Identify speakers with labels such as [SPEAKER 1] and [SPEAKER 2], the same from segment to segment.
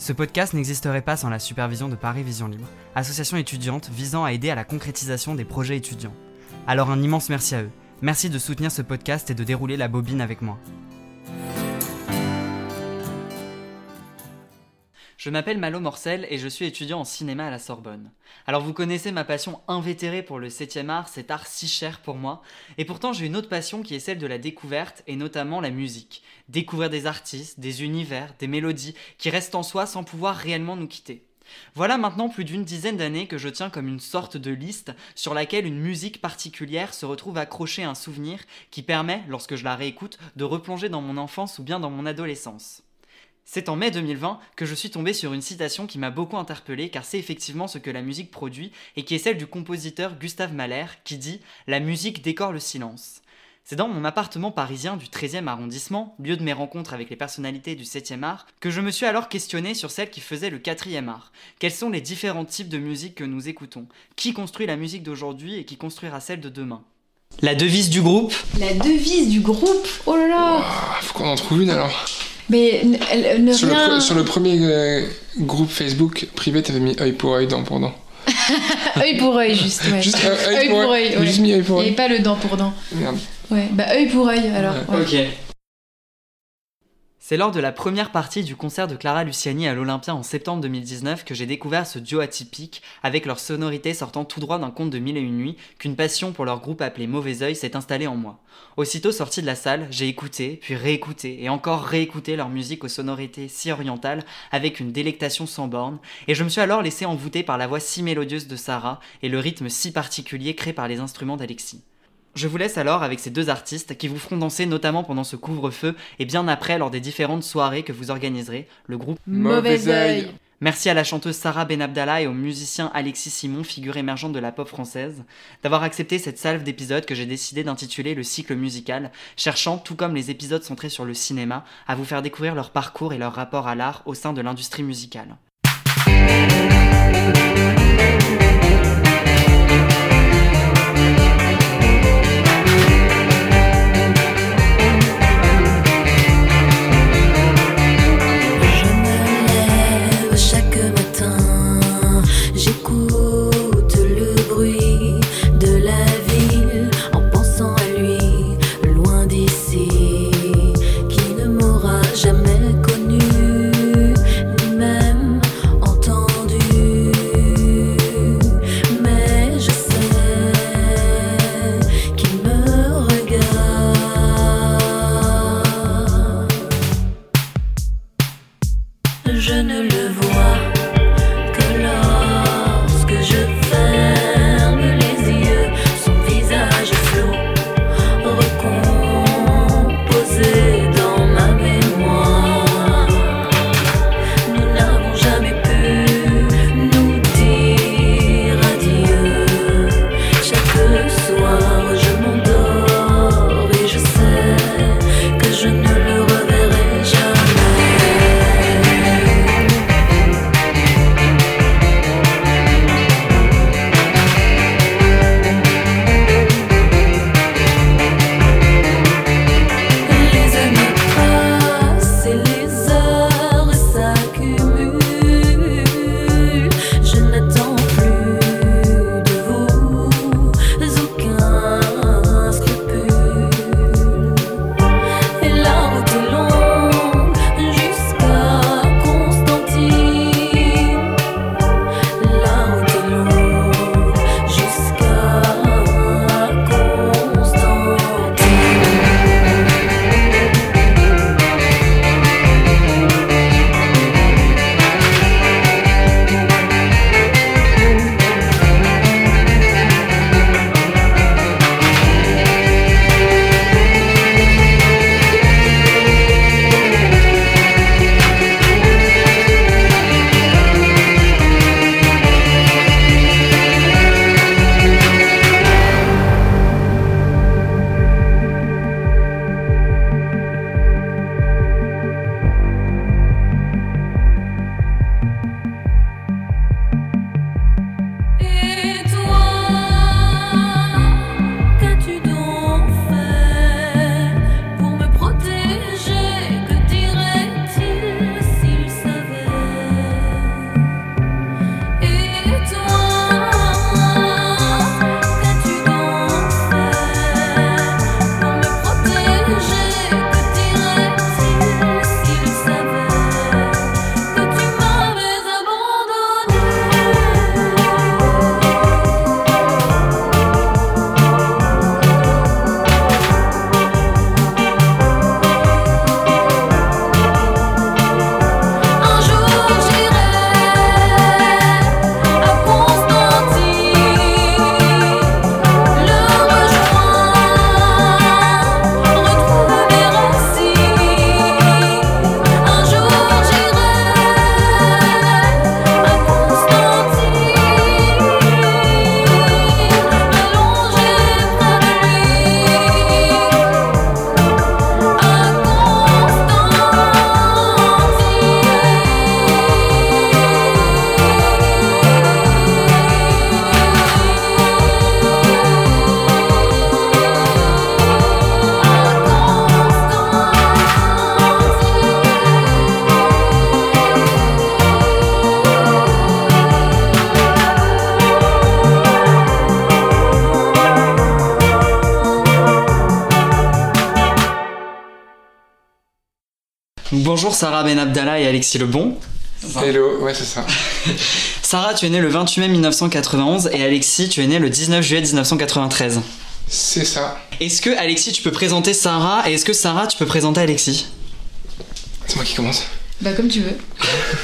[SPEAKER 1] Ce podcast n'existerait pas sans la supervision de Paris Vision Libre, association étudiante visant à aider à la concrétisation des projets étudiants. Alors un immense merci à eux. Merci de soutenir ce podcast et de dérouler la bobine avec moi. Je m'appelle Malo Morcel et je suis étudiant en cinéma à la Sorbonne. Alors vous connaissez ma passion invétérée pour le 7 art, cet art si cher pour moi, et pourtant j'ai une autre passion qui est celle de la découverte et notamment la musique. Découvrir des artistes, des univers, des mélodies qui restent en soi sans pouvoir réellement nous quitter. Voilà maintenant plus d'une dizaine d'années que je tiens comme une sorte de liste sur laquelle une musique particulière se retrouve accrochée à un souvenir qui permet, lorsque je la réécoute, de replonger dans mon enfance ou bien dans mon adolescence. C'est en mai 2020 que je suis tombé sur une citation qui m'a beaucoup interpellé car c'est effectivement ce que la musique produit et qui est celle du compositeur Gustave Mahler qui dit La musique décore le silence. C'est dans mon appartement parisien du 13e arrondissement, lieu de mes rencontres avec les personnalités du 7e art, que je me suis alors questionné sur celle qui faisait le 4e art. Quels sont les différents types de musique que nous écoutons? Qui construit la musique d'aujourd'hui et qui construira celle de demain? La devise du groupe?
[SPEAKER 2] La devise du groupe? Oh là là
[SPEAKER 3] faut qu'on en trouve une alors.
[SPEAKER 2] Mais ne, ne
[SPEAKER 3] Sur le,
[SPEAKER 2] rien...
[SPEAKER 3] pre- sur le premier euh, groupe Facebook privé, t'avais mis œil pour œil, dent pour dent.
[SPEAKER 2] œil pour œil, juste, ouais.
[SPEAKER 3] Juste euh, œil pour œil.
[SPEAKER 2] ouais.
[SPEAKER 3] juste mis œil
[SPEAKER 2] Il
[SPEAKER 3] pour œil.
[SPEAKER 2] pas le dent pour dent.
[SPEAKER 3] Merde.
[SPEAKER 2] Ouais, bah œil pour œil alors.
[SPEAKER 3] Ouais.
[SPEAKER 2] ouais.
[SPEAKER 1] Ok. C'est lors de la première partie du concert de Clara Luciani à l'Olympia en septembre 2019 que j'ai découvert ce duo atypique, avec leur sonorité sortant tout droit d'un conte de Mille et Une Nuits, qu'une passion pour leur groupe appelé Mauvais Oeil s'est installée en moi. Aussitôt sorti de la salle, j'ai écouté, puis réécouté, et encore réécouté leur musique aux sonorités si orientales, avec une délectation sans borne, et je me suis alors laissé envoûter par la voix si mélodieuse de Sarah et le rythme si particulier créé par les instruments d'Alexis. Je vous laisse alors avec ces deux artistes qui vous feront danser notamment pendant ce couvre-feu et bien après lors des différentes soirées que vous organiserez, le groupe.
[SPEAKER 2] Mauvais œil.
[SPEAKER 1] Merci à la chanteuse Sarah Benabdallah et au musicien Alexis Simon, figure émergente de la pop française, d'avoir accepté cette salve d'épisodes que j'ai décidé d'intituler le cycle musical, cherchant, tout comme les épisodes centrés sur le cinéma, à vous faire découvrir leur parcours et leur rapport à l'art au sein de l'industrie musicale. Bonjour Sarah Ben Abdallah et Alexis Lebon.
[SPEAKER 3] Hello, ouais, c'est ça.
[SPEAKER 1] Sarah, tu es née le 28 mai 1991 et Alexis, tu es né le 19 juillet 1993.
[SPEAKER 3] C'est ça.
[SPEAKER 1] Est-ce que Alexis, tu peux présenter Sarah et est-ce que Sarah, tu peux présenter Alexis?
[SPEAKER 3] C'est moi qui commence.
[SPEAKER 2] Bah, comme tu veux.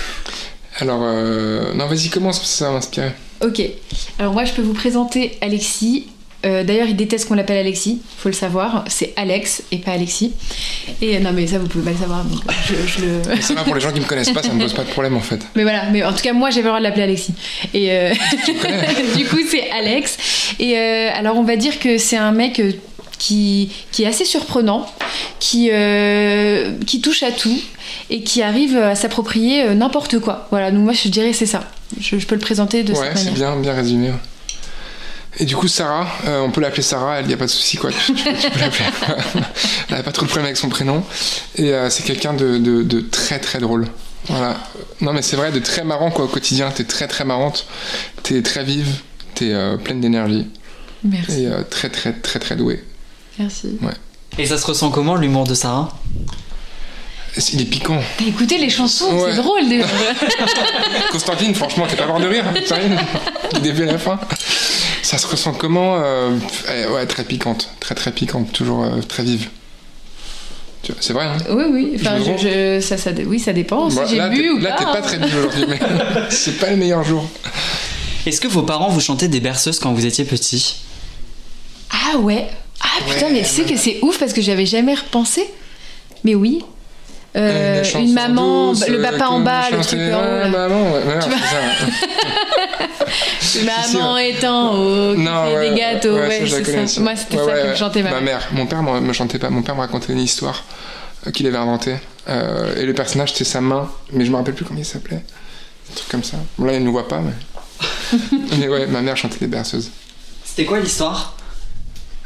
[SPEAKER 3] Alors, euh... non, vas-y, commence, parce que ça va m'inspirer.
[SPEAKER 2] Ok. Alors, moi, je peux vous présenter Alexis. Euh, D'ailleurs, il déteste qu'on l'appelle Alexis, faut le savoir. C'est Alex et pas Alexis. Et non, mais ça, vous pouvez pas le savoir. Donc je, je le.
[SPEAKER 3] Ça va pour les gens qui me connaissent pas, ça me pose pas de problème en fait.
[SPEAKER 2] Mais voilà, mais en tout cas, moi, j'avais le droit de l'appeler Alexis. Et euh, du coup, c'est Alex. Et euh, alors, on va dire que c'est un mec euh, qui, qui est assez surprenant, qui, euh, qui touche à tout et qui arrive à s'approprier euh, n'importe quoi. Voilà, donc moi, je dirais c'est ça. Je, je peux le présenter de
[SPEAKER 3] ouais,
[SPEAKER 2] cette
[SPEAKER 3] c'est
[SPEAKER 2] manière.
[SPEAKER 3] bien, bien résumé. Ouais. Et du coup, Sarah, euh, on peut l'appeler Sarah, il n'y a pas de souci, quoi. Tu, tu- tu peux l'appeler. elle n'a pas trop de problème avec son prénom. Et euh, c'est quelqu'un de, de- de très très drôle. Voilà. Non, mais c'est vrai, de très marrant, quoi, au quotidien. T'es très très marrante, t'es très vive, t'es euh, pleine d'énergie
[SPEAKER 2] Merci.
[SPEAKER 3] et euh, très très très très douée.
[SPEAKER 2] Merci.
[SPEAKER 1] Et ça se ressent comment l'humour de Sarah?
[SPEAKER 3] Il est piquant?
[SPEAKER 2] T'as écouté les chansons
[SPEAKER 3] Ouais.
[SPEAKER 2] C'est drôle déjà.
[SPEAKER 3] Constantine, franchement, t'es pas mort de rire, hein, sérieux Du début à la fin. Ça se ressent comment euh, eh, Ouais, très piquante, très très piquante, toujours euh, très vive. C'est vrai, hein
[SPEAKER 2] oui, oui. Enfin,
[SPEAKER 3] Je
[SPEAKER 2] je, ça, ça, oui, ça dépend. Si
[SPEAKER 3] Bon,
[SPEAKER 2] j'ai
[SPEAKER 3] là,
[SPEAKER 2] bu
[SPEAKER 3] t'es-
[SPEAKER 2] ou
[SPEAKER 3] là,
[SPEAKER 2] pas.
[SPEAKER 3] t'es pas très vive aujourd'hui, mais c'est pas le meilleur jour.
[SPEAKER 1] Est-ce que vos parents vous chantaient des berceuses quand vous étiez petit?
[SPEAKER 2] Ah ouais. Ah putain,
[SPEAKER 3] Ouais,
[SPEAKER 2] mais tu sais
[SPEAKER 3] ouais.
[SPEAKER 2] que c'est ouf parce que j'avais jamais repensé. Mais oui. Euh,
[SPEAKER 3] chanson
[SPEAKER 2] une maman,
[SPEAKER 3] douce,
[SPEAKER 2] le
[SPEAKER 3] euh,
[SPEAKER 2] papa
[SPEAKER 3] que
[SPEAKER 2] en bas, le truc en
[SPEAKER 3] maman, ouais, ouais,
[SPEAKER 2] Tu
[SPEAKER 3] c'est ça. ouais.
[SPEAKER 2] Maman est en haut, qui
[SPEAKER 3] Non,
[SPEAKER 2] fait
[SPEAKER 3] ouais,
[SPEAKER 2] des gâteaux.
[SPEAKER 3] ouais,
[SPEAKER 2] Ouais,
[SPEAKER 3] ça.
[SPEAKER 2] Moi, c'était
[SPEAKER 3] Ouais,
[SPEAKER 2] ça
[SPEAKER 3] ouais,
[SPEAKER 2] que
[SPEAKER 3] ouais.
[SPEAKER 2] chantait ma
[SPEAKER 3] Ma
[SPEAKER 2] mère.
[SPEAKER 3] mon père me me chantait pas. Mon père me racontait une histoire euh, qu'il avait inventée. Euh, et le personnage, c'était sa main. Mais je me rappelle plus comment il s'appelait. Un truc comme ça. Bon, là, il ne nous voit pas, mais. mais ouais, ma mère chantait des berceuses.
[SPEAKER 1] C'était quoi l'histoire?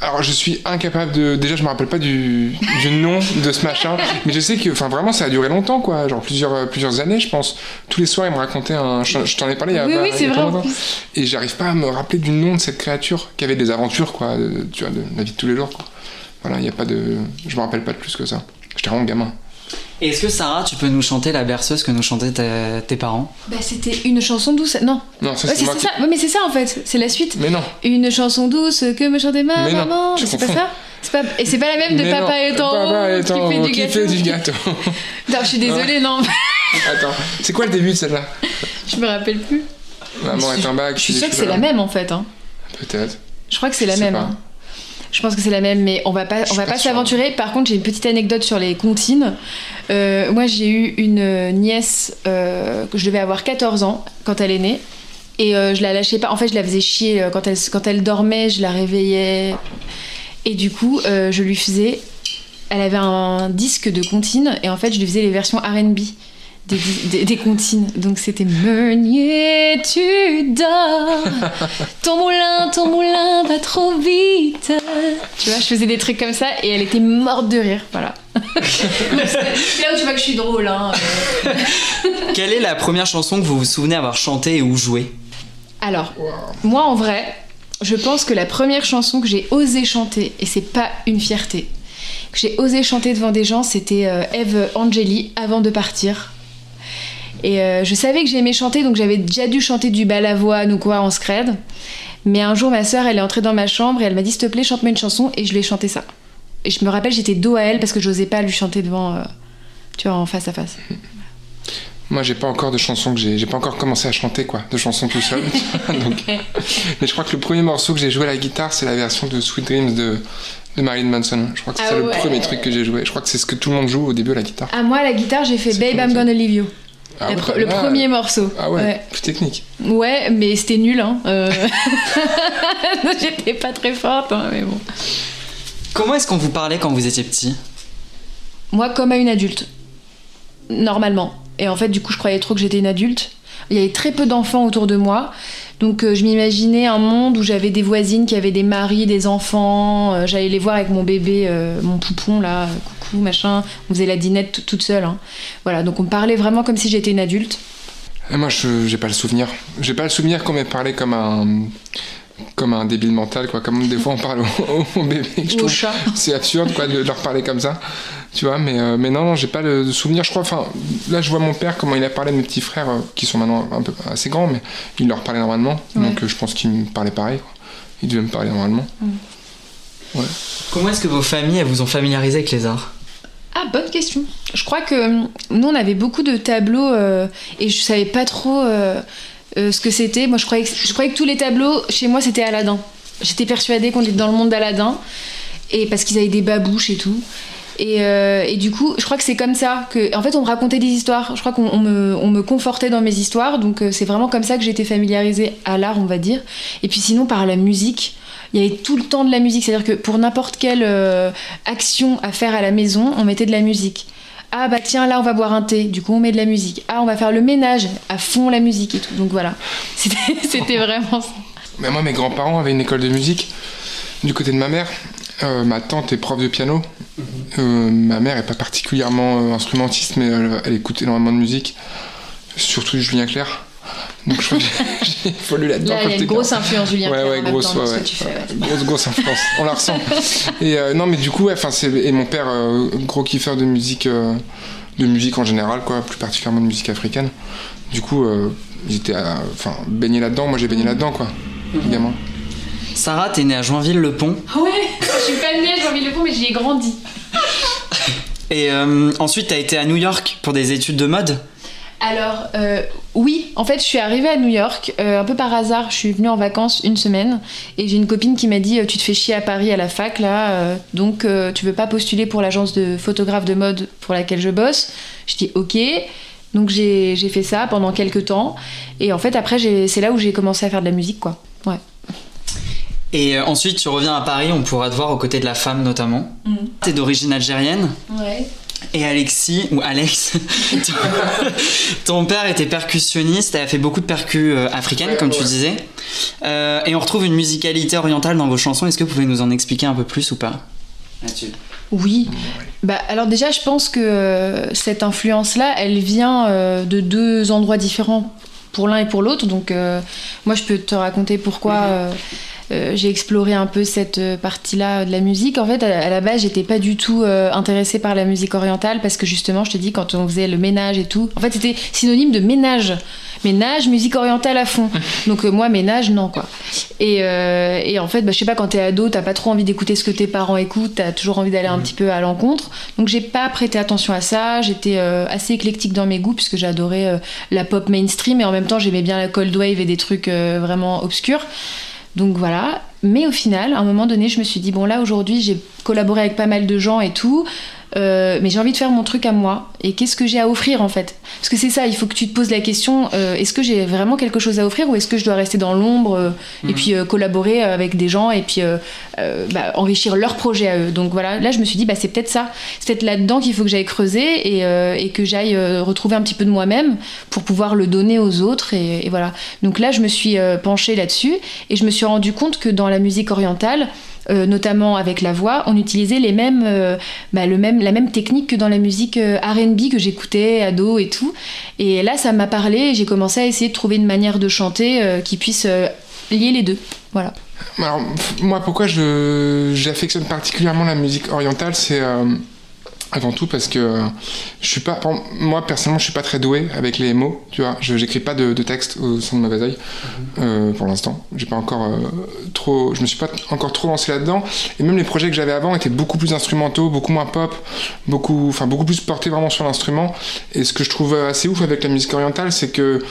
[SPEAKER 3] Alors, je suis incapable de. Déjà, je me rappelle pas du, du nom de ce machin. Mais je sais que, enfin, vraiment, ça a duré longtemps, quoi. Genre plusieurs, euh, plusieurs années, je pense. Tous les soirs, il me racontait un. Je je t'en ai parlé il y a
[SPEAKER 2] Oui,
[SPEAKER 3] pas-
[SPEAKER 2] oui, c'est vrai. en
[SPEAKER 3] longtemps.
[SPEAKER 2] plus.
[SPEAKER 3] Et j'arrive pas à me rappeler du nom de cette créature qui avait des aventures, quoi, de, tu vois, de la vie de tous les jours, quoi. Voilà, il y a pas de. Je me rappelle pas de plus que ça. J'étais vraiment gamin.
[SPEAKER 1] Et Est-ce que Sarah, tu peux nous chanter la berceuse que nous chantaient ta- tes parents?
[SPEAKER 2] Bah, c'était une chanson douce. Non.
[SPEAKER 3] Non, ça c'est qui.
[SPEAKER 2] ça. Ouais, mais c'est ça en fait. C'est la suite.
[SPEAKER 3] Mais non.
[SPEAKER 2] Une chanson douce que me chantait ma
[SPEAKER 3] Mais non,
[SPEAKER 2] maman. C'est pas ça C'est pas... Et c'est pas la même de
[SPEAKER 3] Mais
[SPEAKER 2] Papa est en
[SPEAKER 3] Papa est en
[SPEAKER 2] qui fait
[SPEAKER 3] haut,
[SPEAKER 2] du
[SPEAKER 3] qui
[SPEAKER 2] gâteau.
[SPEAKER 3] fait du gâteau.
[SPEAKER 2] Non, je suis désolée, non.
[SPEAKER 3] Attends, c'est quoi le début de celle-là?
[SPEAKER 2] Je me rappelle plus.
[SPEAKER 3] Maman est en bas.
[SPEAKER 2] Je suis sûre que c'est la même en fait. Hein.
[SPEAKER 3] Peut-être.
[SPEAKER 2] Je crois que c'est la même.
[SPEAKER 3] pas.
[SPEAKER 2] hein. Je pense que c'est la même, mais on va pas, on va pas s'aventurer. Par contre, j'ai une petite anecdote sur les comptines. Euh, moi, j'ai eu une nièce euh, que je devais avoir 14 ans quand elle est née. Et euh, je la lâchais pas. En fait, je la faisais chier euh, quand elle, quand elle dormait, je la réveillais. Et du coup, euh, je lui faisais. Elle avait un disque de comptines et en fait, je lui faisais les versions RB des, des, des comptines. Donc c'était Meunier, tu dors. Ton moulin, ton moulin va trop vite. Tu vois, je faisais des trucs comme ça et elle était morte de rire. Voilà. C'est là où tu vois que je suis drôle. Hein.
[SPEAKER 1] Quelle est la première chanson que vous vous souvenez avoir chantée ou jouée?
[SPEAKER 2] Alors, moi en vrai, je pense que la première chanson que j'ai osé chanter, et c'est pas une fierté, que j'ai osé chanter devant des gens, c'était euh, Eve Angeli avant de partir. Et euh, je savais que j'aimais chanter, donc j'avais déjà dû chanter du balavoine ou quoi en scred. Mais un jour, ma soeur, elle est entrée dans ma chambre et elle m'a dit S'il te plaît, chante-moi une chanson, et je lui ai chanté ça. Et je me rappelle, j'étais dos à elle parce que j'osais pas lui chanter devant, euh, tu vois, en face à face.
[SPEAKER 3] Moi, j'ai pas encore de chansons que j'ai. J'ai pas encore commencé à chanter, quoi. De chansons tout seul. Donc- Mais je crois que le premier morceau que j'ai joué à la guitare, c'est la version de Sweet Dreams de, de Marilyn Manson. Je crois que c'est
[SPEAKER 2] Ah
[SPEAKER 3] le premier truc que j'ai joué. Je crois que c'est ce que tout le monde joue au début à la guitare.
[SPEAKER 2] À moi, la guitare, j'ai fait Babe, I'm gonna leave you.
[SPEAKER 3] Ah ouais,
[SPEAKER 2] le
[SPEAKER 3] là,
[SPEAKER 2] premier morceau.
[SPEAKER 3] Ah ouais,
[SPEAKER 2] ouais.
[SPEAKER 3] plus technique.
[SPEAKER 2] Ouais, mais c'était nul, hein. Euh, J'étais pas très forte, hein, mais bon.
[SPEAKER 1] Comment est-ce qu'on vous parlait quand vous étiez petit?
[SPEAKER 2] Moi, comme à une adulte. Normalement. Et en fait, du coup, je croyais trop que j'étais une adulte. Il y avait très peu d'enfants autour de moi. Donc, euh, je m'imaginais un monde où j'avais des voisines qui avaient des maris, des enfants. Euh, J'allais les voir avec mon bébé, euh, mon poupon, là. Coucou, machin. On faisait la dinette toute seule. hein. Voilà, donc on me parlait vraiment comme si j'étais une adulte.
[SPEAKER 3] Et moi, je j'ai pas le souvenir. J'ai pas le souvenir qu'on m'ait parlé comme un comme un débile mental, quoi. Comme des fois on parle au, bébé. Je
[SPEAKER 2] chat.
[SPEAKER 3] C'est absurde, quoi, de leur parler comme ça. Tu vois, mais, euh, mais non, non, j'ai pas le, de souvenir. Je crois, enfin, là, je vois mon père, comment il a parlé de mes petits frères, euh, qui sont maintenant un peu assez grands, mais il leur parlait normalement.
[SPEAKER 2] Ouais.
[SPEAKER 3] Donc, euh, je pense qu'il me parlait pareil, quoi. Il devait me parler normalement.
[SPEAKER 1] Comment est-ce que vos familles elles vous ont familiarisé avec les arts?
[SPEAKER 2] Ah, bonne question. Je crois que euh, nous, on avait beaucoup de tableaux euh, et je savais pas trop euh, euh, ce que c'était. Moi, je croyais, que, je croyais que tous les tableaux, chez moi, c'était Aladdin. J'étais persuadée qu'on était dans le monde d'Aladdin et parce qu'ils avaient des babouches et tout. Et, euh, et du coup, je crois que c'est comme ça que, en fait, on me racontait des histoires. Je crois qu'on on me, on me confortait dans mes histoires, donc euh, c'est vraiment comme ça que j'ai été familiarisée à l'art, on va dire. Et puis sinon, par la musique, il y avait tout le temps de la musique. C'est-à-dire que pour n'importe quelle euh, action à faire à la maison, on mettait de la musique. Ah bah tiens, là on va boire un thé, du coup on met de la musique. Ah on va faire le ménage, à fond la musique et tout. Donc voilà, c'était c'était vraiment ça.
[SPEAKER 3] Mais moi, mes grands-parents avaient une école de musique du côté de ma mère. Euh, ma tante est prof de piano. Euh, ma mère est pas particulièrement euh, instrumentiste, mais elle, elle écoute énormément de musique, surtout du Julien Clerc. Donc je crois que j'ai- j'ai évolué là-dedans.
[SPEAKER 2] Là il y a
[SPEAKER 3] j'étais
[SPEAKER 2] une grosse influence Julien
[SPEAKER 3] Ouais,
[SPEAKER 2] Clerc
[SPEAKER 3] ouais, grosse, ouais,
[SPEAKER 2] fais.
[SPEAKER 3] Grosse, grosse influence. On la ressent. Et euh, non, mais du coup, enfin, c'est et mon père, euh, gros kiffeur de musique, euh, de musique en général, quoi, plus particulièrement de musique africaine. Du coup, ils étaient, euh, enfin, baignés là-dedans. Moi, j'ai baigné là-dedans, quoi, également.
[SPEAKER 1] Sarah, t'es née à Joinville-le-Pont.
[SPEAKER 2] Ouais, je suis pas née, j'ai envie le pont, mais j'y ai grandi.
[SPEAKER 1] Et euh, ensuite, t'as été à New York pour des études de mode?
[SPEAKER 2] Alors, euh, oui, en fait, je suis arrivée à New York euh, un peu par hasard. Je suis venue en vacances une semaine et j'ai une copine qui m'a dit Tu te fais chier à Paris à la fac là, euh, donc tu veux pas postuler pour l'agence de photographe de mode pour laquelle je bosse Je dis Ok. Donc j'ai fait ça pendant quelques temps et en fait, après, c'est là où j'ai commencé à faire de la musique quoi. Ouais.
[SPEAKER 1] Et euh, ensuite, tu reviens à Paris, on pourra te voir aux côtés de la femme notamment. T'es d'origine algérienne.
[SPEAKER 2] Ouais.
[SPEAKER 1] Et Alexis, ou Alex, ton, ton père était percussionniste et a fait beaucoup de percus euh, africaines,
[SPEAKER 3] Ouais,
[SPEAKER 1] comme tu disais. Euh, et on retrouve une musicalité orientale dans vos chansons. Est-ce que vous pouvez nous en expliquer un peu plus ou pas? Là-dessus.
[SPEAKER 2] Oui. Bah, alors déjà, je pense que euh, cette influence-là, elle vient euh, de deux endroits différents pour l'un et pour l'autre. Donc euh, moi, je peux te raconter pourquoi euh, euh, j'ai exploré un peu cette euh, partie-là de la musique. En fait, à, à la base, j'étais pas du tout euh, intéressée par la musique orientale parce que justement, je te dis, quand on faisait le ménage et tout, en fait, c'était synonyme de ménage. Ménage, musique orientale à fond. Donc euh, moi, ménage, non, quoi. Et, euh, et en fait, bah, je sais pas, quand t'es ado, t'as pas trop envie d'écouter ce que tes parents écoutent, t'as toujours envie d'aller un petit peu à l'encontre. Donc j'ai pas prêté attention à ça, j'étais euh, assez éclectique dans mes goûts puisque j'adorais euh, la pop mainstream et en même temps j'aimais bien la cold wave et des trucs vraiment obscurs. Donc voilà. Mais au final, à un moment donné, je me suis dit, bon là aujourd'hui j'ai collaboré avec pas mal de gens et tout. Euh, mais j'ai envie de faire mon truc à moi. Et qu'est-ce que j'ai à offrir en fait? Parce que c'est ça, il faut que tu te poses la question euh, est-ce que j'ai vraiment quelque chose à offrir ou est-ce que je dois rester dans l'ombre euh, et puis euh, collaborer avec des gens et puis euh, euh, bah, enrichir leur projet à eux? Donc voilà, là je me suis dit bah, c'est peut-être ça. C'est peut-être là-dedans qu'il faut que j'aille creuser et, euh, et que j'aille euh, retrouver un petit peu de moi-même pour pouvoir le donner aux autres. Et, et voilà. Donc là je me suis euh, penchée là-dessus et je me suis rendu compte que dans la musique orientale, euh, notamment avec la voix, on utilisait les mêmes, euh, bah, le même, la même technique que dans la musique euh, R&B que j'écoutais ado et tout. Et là, ça m'a parlé et j'ai commencé à essayer de trouver une manière de chanter qui puisse lier les deux. Voilà.
[SPEAKER 3] Alors, moi, pourquoi j'affectionne particulièrement la musique orientale, c'est avant tout parce que je suis pas, moi personnellement, je suis pas très doué avec les mots, tu vois. Je j'écris pas de, de texte au son de mauvais oeil euh, pour l'instant. J'ai pas encore euh, trop, je me suis pas encore trop lancé là-dedans. Et même les projets que j'avais avant étaient beaucoup plus instrumentaux, beaucoup moins pop, beaucoup, enfin beaucoup plus portés vraiment sur l'instrument. Et ce que je trouve assez ouf avec la musique orientale, c'est que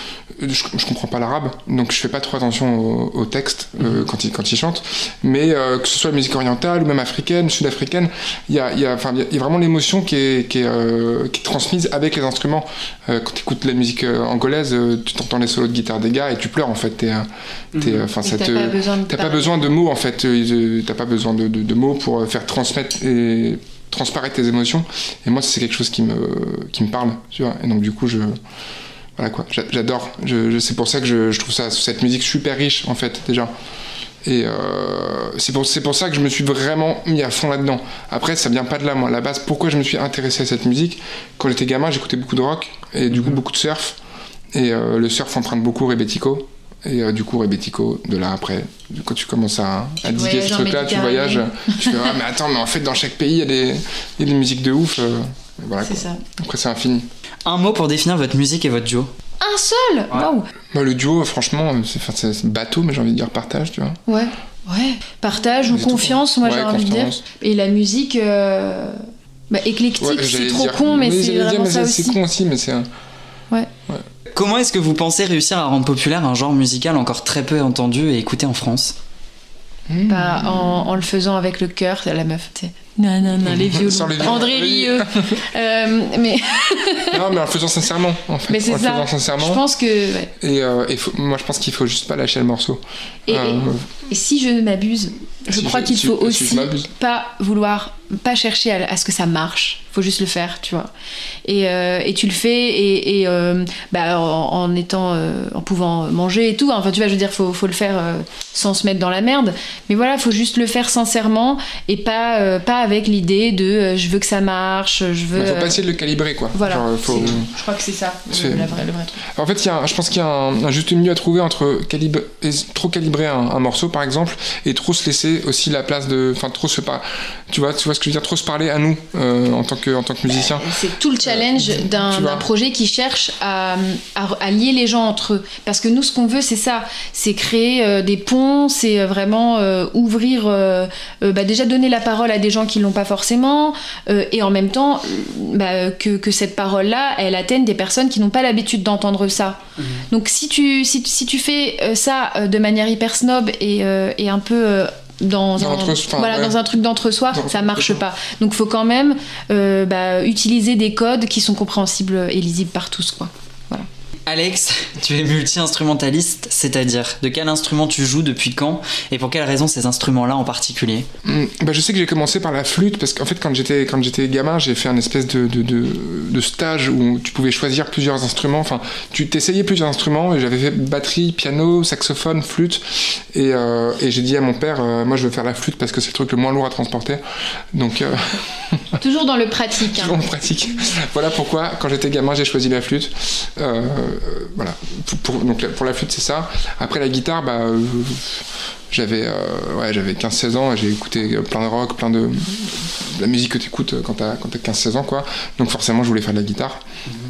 [SPEAKER 3] je, je comprends pas l'arabe, donc je fais pas trop attention au, au texte euh, quand ils quand ils chantent. Mais euh, que ce soit la musique orientale ou même africaine, sud-africaine, il y a, il y, a, il y a- il vraiment l'émotion qui est, qui, est, euh, qui est transmise avec les instruments. Quand tu écoutes la musique angolaise, tu t'entends les solos de guitare des gars et tu pleures en fait. T'es, euh, t'es, enfin, ça
[SPEAKER 2] t'as
[SPEAKER 3] te-
[SPEAKER 2] pas besoin de
[SPEAKER 3] T'as pas besoin de mots en fait, t'as pas besoin de, de- de mots pour faire transmettre et transparaître tes émotions. Et moi, c'est quelque chose qui me, qui me parle, tu vois. Et donc, du coup, je. Voilà quoi, j'a- j'adore. Je, je- c'est pour ça que je, je trouve ça, cette musique super riche en fait, déjà. Et euh, c'est pour, pour ça que je me suis vraiment mis à fond là-dedans. Après, ça vient pas de là, moi. À la base, pourquoi je me suis intéressé à cette musique? Quand j'étais gamin, j'écoutais beaucoup de rock et du coup beaucoup de surf. Et euh, le surf emprunte beaucoup Rebetico. Et euh, du coup, Rebetico, de là après, quand tu commences à, à diguer ce truc-là, tu voyages, tu fais ah, mais attends, mais en fait, dans chaque pays, il y a des, y a des musiques de ouf. voilà,
[SPEAKER 2] C'est ça.
[SPEAKER 3] Après, c'est infini.
[SPEAKER 1] Un mot pour définir votre musique et votre duo.
[SPEAKER 2] Un seul Waouh
[SPEAKER 3] Moi, le duo, franchement, c'est enfin, c'est- c'est bateau, mais j'ai envie de dire partage, tu vois.
[SPEAKER 2] Ouais. Ouais. Partage ou confiance, moi
[SPEAKER 3] Ouais,
[SPEAKER 2] j'ai envie de dire. Et la musique. euh, Bah, éclectique,
[SPEAKER 3] Ouais,
[SPEAKER 2] c'est trop
[SPEAKER 3] dire-
[SPEAKER 2] con, mais c'est
[SPEAKER 3] dire,
[SPEAKER 2] vraiment
[SPEAKER 3] mais
[SPEAKER 2] ça
[SPEAKER 3] c'est-
[SPEAKER 2] aussi.
[SPEAKER 3] C'est con aussi, mais c'est un.
[SPEAKER 1] Comment est-ce que vous pensez réussir à rendre populaire un genre musical encore très peu entendu et écouté en France?
[SPEAKER 2] Bah, en, en le faisant avec le cœur, c'est la meuf, tu sais. Non, non, non, les violons.
[SPEAKER 3] Sans les violons.
[SPEAKER 2] André. Rieu. Euh, mais
[SPEAKER 3] Non, mais en faisant sincèrement, en fait.
[SPEAKER 2] mais c'est
[SPEAKER 3] en
[SPEAKER 2] ça.
[SPEAKER 3] faisant
[SPEAKER 2] Je
[SPEAKER 3] sincèrement.
[SPEAKER 2] pense que. ouais.
[SPEAKER 3] Et, euh, et faut- moi, je pense qu'il faut juste pas lâcher le morceau.
[SPEAKER 2] Et,
[SPEAKER 3] Euh,
[SPEAKER 2] et- et si je m'abuse, je
[SPEAKER 3] Si
[SPEAKER 2] crois
[SPEAKER 3] je-
[SPEAKER 2] qu'il
[SPEAKER 3] si-
[SPEAKER 2] faut
[SPEAKER 3] si
[SPEAKER 2] aussi
[SPEAKER 3] je
[SPEAKER 2] pas vouloir, pas chercher à, à ce que ça marche. faut juste le faire, tu vois. Et, et tu le fais et, et, bah, en, en étant, en pouvant manger et tout. Enfin, tu vois, je veux dire, faut, faut le faire sans se mettre dans la merde. Mais voilà, faut juste le faire sincèrement et pas, pas avec l'idée de euh, je veux que ça marche, je veux.
[SPEAKER 3] Il faut
[SPEAKER 2] euh,
[SPEAKER 3] pas essayer de le calibrer, quoi.
[SPEAKER 2] voilà.
[SPEAKER 3] Genre, faut-
[SPEAKER 2] Je crois que c'est ça, le, la vraie- le vrai truc.
[SPEAKER 3] En fait, il y a un- je pense qu'il y a un, un juste milieu à trouver entre calibre, trop calibrer un, un morceau, par exemple, et trop se laisser aussi la place de. Enfin, trop se par... Tu vois, tu vois ce que je veux dire Trop se parler à nous euh, en, tant que, en tant que musicien.
[SPEAKER 2] C'est tout le challenge d'un
[SPEAKER 3] Euh,
[SPEAKER 2] projet qui cherche à, à- à lier les gens entre eux. Parce que nous, ce qu'on veut, c'est ça. C'est créer euh, des ponts, c'est euh, vraiment euh, ouvrir, euh, euh, bah, déjà donner la parole à des gens qui l'ont pas forcément, euh, et en même temps euh, bah, que, que cette parole-là, elle atteigne des personnes qui n'ont pas l'habitude d'entendre ça. Donc si tu, si, si tu fais euh, ça de manière hyper snob et, euh, et un peu... dans un, voilà,
[SPEAKER 3] ouais.
[SPEAKER 2] dans un truc d'entre-soi, ça marche pas. Donc faut quand même euh, bah, utiliser des codes qui sont compréhensibles et lisibles par tous. Quoi.
[SPEAKER 1] Alex, tu es multi-instrumentaliste, c'est-à-dire de quel instrument tu joues, depuis quand, et pour quelles raisons ces instruments-là en particulier
[SPEAKER 3] bah, je sais que j'ai commencé par la flûte parce qu'en fait, quand j'étais quand j'étais gamin, j'ai fait un espèce de, de, de, de stage où tu pouvais choisir plusieurs instruments. Enfin, tu t'essayais plusieurs instruments et j'avais fait batterie, piano, saxophone, flûte. Et, euh, et j'ai dit à mon père, euh, moi je veux faire la flûte parce que c'est le truc le moins lourd à transporter. Donc, euh,
[SPEAKER 2] Toujours dans le pratique. hein.
[SPEAKER 3] toujours en pratique. voilà pourquoi, quand j'étais gamin, j'ai choisi la flûte. Euh, voilà. Donc, pour la flûte, c'est ça. Après la guitare, bah. Euh, j'avais euh, ouais, j'avais 15-16 ans et j'ai écouté euh, plein de rock, plein de, la musique que tu écoutes quand t'as quand t'as 15-16 ans quoi. Donc forcément je voulais faire de la guitare.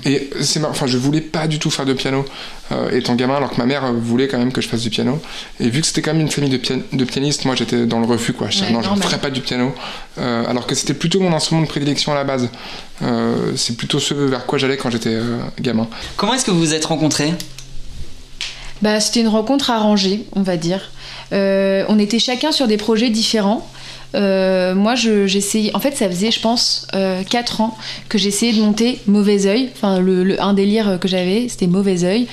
[SPEAKER 3] Et c'est enfin je voulais pas du tout faire de piano euh, étant gamin alors que ma mère euh, voulait quand même que je fasse du piano. Et vu que c'était quand même une famille de, pian- de pianistes, moi j'étais dans le refus quoi. Je disais,
[SPEAKER 2] Ouais,
[SPEAKER 3] non je ne ferai pas du piano. Euh, alors que c'était plutôt mon instrument de prédilection à la base. Euh, c'est plutôt ce vers quoi j'allais quand j'étais euh, gamin.
[SPEAKER 1] Comment est-ce que vous vous êtes rencontrés?
[SPEAKER 2] Bah, C'était une rencontre arrangée, on va dire. Euh, on était chacun sur des projets différents. Euh, moi, je- j'essayais. En fait, ça faisait, je pense, 4 ans que j'essayais de monter Mauvais Oeil. Enfin, le, un délire que j'avais, c'était Mauvais Oeil.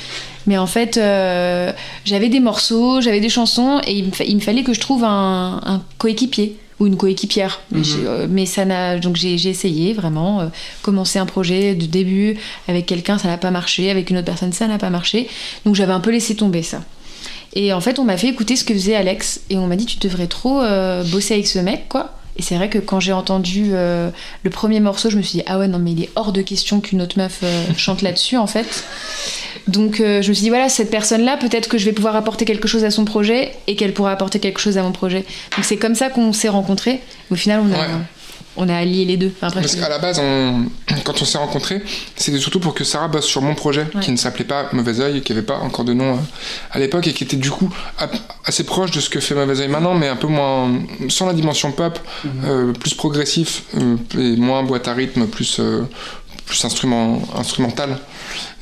[SPEAKER 2] Mais en fait, euh, j'avais des morceaux, j'avais des chansons, et il me, fallait que je trouve un coéquipier ou une coéquipière. Mais j'ai- euh, Mais ça n'a. Donc j'ai j'ai essayé vraiment, euh, commencer un projet de début avec quelqu'un, ça n'a pas marché, avec une autre personne, ça n'a pas marché. Donc j'avais un peu laissé tomber ça. Et en fait, on m'a fait écouter ce que faisait Alex. Et on m'a dit, tu devrais trop euh, bosser avec ce mec, quoi. Et c'est vrai que quand j'ai entendu euh, le premier morceau, je me suis dit, ah ouais, non, mais il est hors de question qu'une autre meuf euh, chante là-dessus, en fait. Donc euh, je me suis dit, voilà, cette personne-là, peut-être que je vais pouvoir apporter quelque chose à son projet et qu'elle pourra apporter quelque chose à mon projet. Donc c'est comme ça qu'on s'est rencontrés. Au final, on a,
[SPEAKER 3] Ouais.
[SPEAKER 2] On a allié les deux. Enfin, après,
[SPEAKER 3] Parce qu'à la base, on- quand on s'est rencontrés, c'était surtout pour que Sarah bosse sur mon projet,
[SPEAKER 2] Ouais.
[SPEAKER 3] qui ne s'appelait pas Mauvais Oeil, qui n'avait pas encore de nom euh, à l'époque, et qui était du coup a- assez proche de ce que fait Mauvais Oeil maintenant, mais un peu moins, sans la dimension pop, euh, plus progressif, euh, et moins boîte à rythme, plus, euh, plus instrument, instrumental.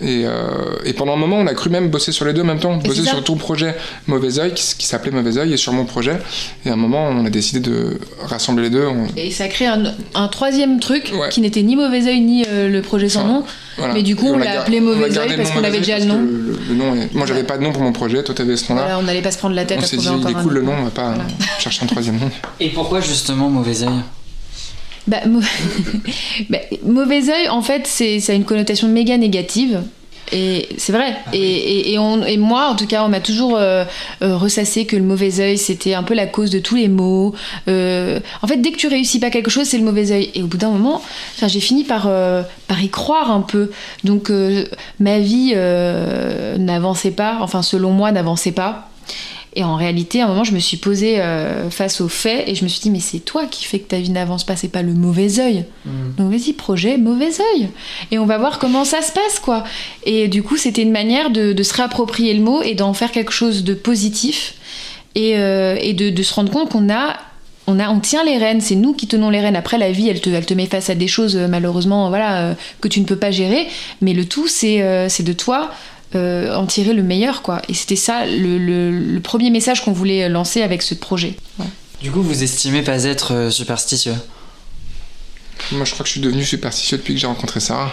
[SPEAKER 3] Et, euh, et pendant un moment, on a cru même bosser sur les deux en même temps,
[SPEAKER 2] Et
[SPEAKER 3] bosser sur ton projet Mauvais Oeil, qui, qui s'appelait Mauvais Oeil, et sur mon projet. Et à un moment, on a décidé de rassembler les deux. on-
[SPEAKER 2] Et ça crée un, un troisième truc
[SPEAKER 3] Ouais.
[SPEAKER 2] qui n'était ni Mauvais Oeil ni euh, le projet sans
[SPEAKER 3] Enfin,
[SPEAKER 2] nom.
[SPEAKER 3] Voilà.
[SPEAKER 2] Mais du coup,
[SPEAKER 3] Et
[SPEAKER 2] on
[SPEAKER 3] a
[SPEAKER 2] l'a appelé Mauvais Oeil parce qu'on avait déjà le nom.
[SPEAKER 3] Le, le nom est- Moi, j'avais pas de nom pour mon projet, toi, t'avais ce nom-là.
[SPEAKER 2] Voilà, on n'allait pas se prendre la tête
[SPEAKER 3] on
[SPEAKER 2] à
[SPEAKER 3] s'est dit, il est cool le nom, on va pas
[SPEAKER 2] Voilà.
[SPEAKER 3] chercher un troisième nom.
[SPEAKER 1] Et pourquoi justement Mauvais Oeil?
[SPEAKER 2] Bah, bah, mauvais œil, en fait, c'est, ça a une connotation méga négative. Et c'est vrai. Et, et, et on, et moi, en tout cas, on m'a toujours euh, euh, ressassé que le mauvais œil, c'était un peu la cause de tous les maux. Euh, en fait, dès que tu réussis pas quelque chose, c'est le mauvais œil. Et au bout d'un moment, j'ai fini par, euh, par y croire un peu. Donc, ma vie n'avançait pas, enfin, selon moi, n'avançait pas. Et en réalité, à un moment, je me suis posée euh, face aux faits et je me suis dit, mais c'est toi qui fais que ta vie n'avance pas, c'est pas le mauvais œil. Donc vas-y, projet, mauvais œil. Et on va voir comment ça se passe, quoi. Et du coup, c'était une manière de, de se réapproprier le mot et d'en faire quelque chose de positif et, euh, et de, de se rendre compte qu'on a. On, a, on tient les rênes, c'est nous qui tenons les rênes. Après, la vie, elle te, elle te met face à des choses, euh, malheureusement, voilà, que tu ne peux pas gérer. Mais le tout, c'est euh, c'est de toi euh, en tirer le meilleur, quoi. Et c'était ça le, le- le premier message qu'on voulait lancer avec ce projet. Ouais.
[SPEAKER 1] Du coup, vous estimez pas être euh, superstitieux?
[SPEAKER 3] Moi, je crois que je suis devenu superstitieux depuis que j'ai rencontré Sarah.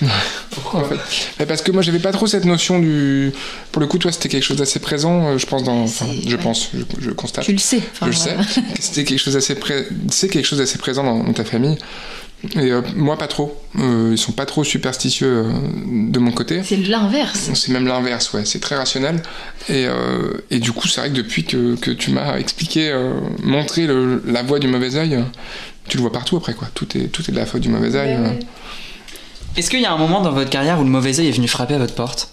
[SPEAKER 3] Pourquoi? En fait Mais Parce que moi, j'avais pas trop cette notion du. Pour le coup, toi, c'était quelque chose d'assez présent, euh, je pense, dans. Enfin, je
[SPEAKER 2] ouais.
[SPEAKER 3] pense, je, je constate.
[SPEAKER 2] Tu le sais. Enfin,
[SPEAKER 3] je le sais. C'était quelque chose d'assez pré... C'est quelque chose d'assez présent dans, dans ta famille. Et euh, moi, pas trop. Euh, ils sont pas trop superstitieux euh, de mon côté.
[SPEAKER 2] C'est l'inverse.
[SPEAKER 3] C'est même l'inverse, ouais. C'est très rationnel. Et, euh, et du coup, c'est vrai que depuis que, que tu m'as expliqué, euh, montré le- la voie du mauvais œil, euh, tu le vois partout après, quoi. Tout est, tout est de la faute du mauvais œil. euh.
[SPEAKER 1] Est-ce qu'il y a un moment dans votre carrière où le mauvais œil est venu frapper à votre porte?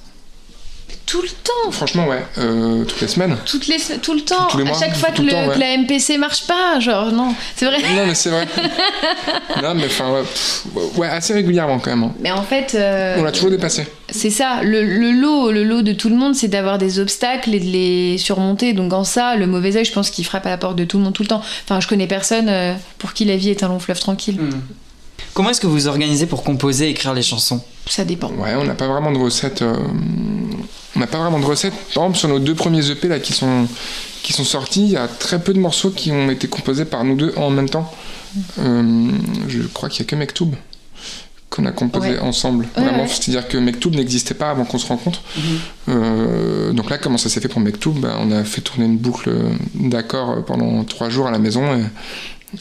[SPEAKER 2] Tout le temps.
[SPEAKER 3] Franchement, ouais. euh, toutes les semaines.
[SPEAKER 2] Toutes les, tout le temps.
[SPEAKER 3] Tous les mois,
[SPEAKER 2] à chaque fois que,
[SPEAKER 3] tout le
[SPEAKER 2] le-
[SPEAKER 3] temps, ouais.
[SPEAKER 2] que la MPC marche pas, genre, non. C'est vrai.
[SPEAKER 3] Non, mais c'est vrai. non, mais enfin, ouais, pff, ouais, assez régulièrement quand même. hein.
[SPEAKER 2] Mais en fait, euh,
[SPEAKER 3] On l'a toujours dépassé.
[SPEAKER 2] c'est ça. Le, le lot, le lot de tout le monde, c'est d'avoir des obstacles et de les surmonter. Donc en ça, le mauvais œil, je pense qu'il frappe à la porte de tout le monde tout le temps. Enfin, je connais personne euh, pour qui la vie est un long fleuve tranquille.
[SPEAKER 1] Comment est-ce que vous organisez pour composer et écrire les chansons?
[SPEAKER 2] Ça dépend.
[SPEAKER 3] Ouais, on n'a pas vraiment de recettes. euh, on n'a pas vraiment de recettes. Par exemple, sur nos deux premiers EP là qui sont qui sont sortis, il y a très peu de morceaux qui ont été composés par nous deux en même temps. Euh, je crois qu'il y a que Mektoub qu'on a composé
[SPEAKER 2] Ouais.
[SPEAKER 3] ensemble.
[SPEAKER 2] Ouais,
[SPEAKER 3] Vraiment,
[SPEAKER 2] ouais.
[SPEAKER 3] c'est-à-dire que Mektoub n'existait pas avant qu'on se rencontre. Euh, donc là, comment ça s'est fait pour Mektoub? Bah, On a fait tourner une boucle d'accords pendant trois jours à la maison. Et,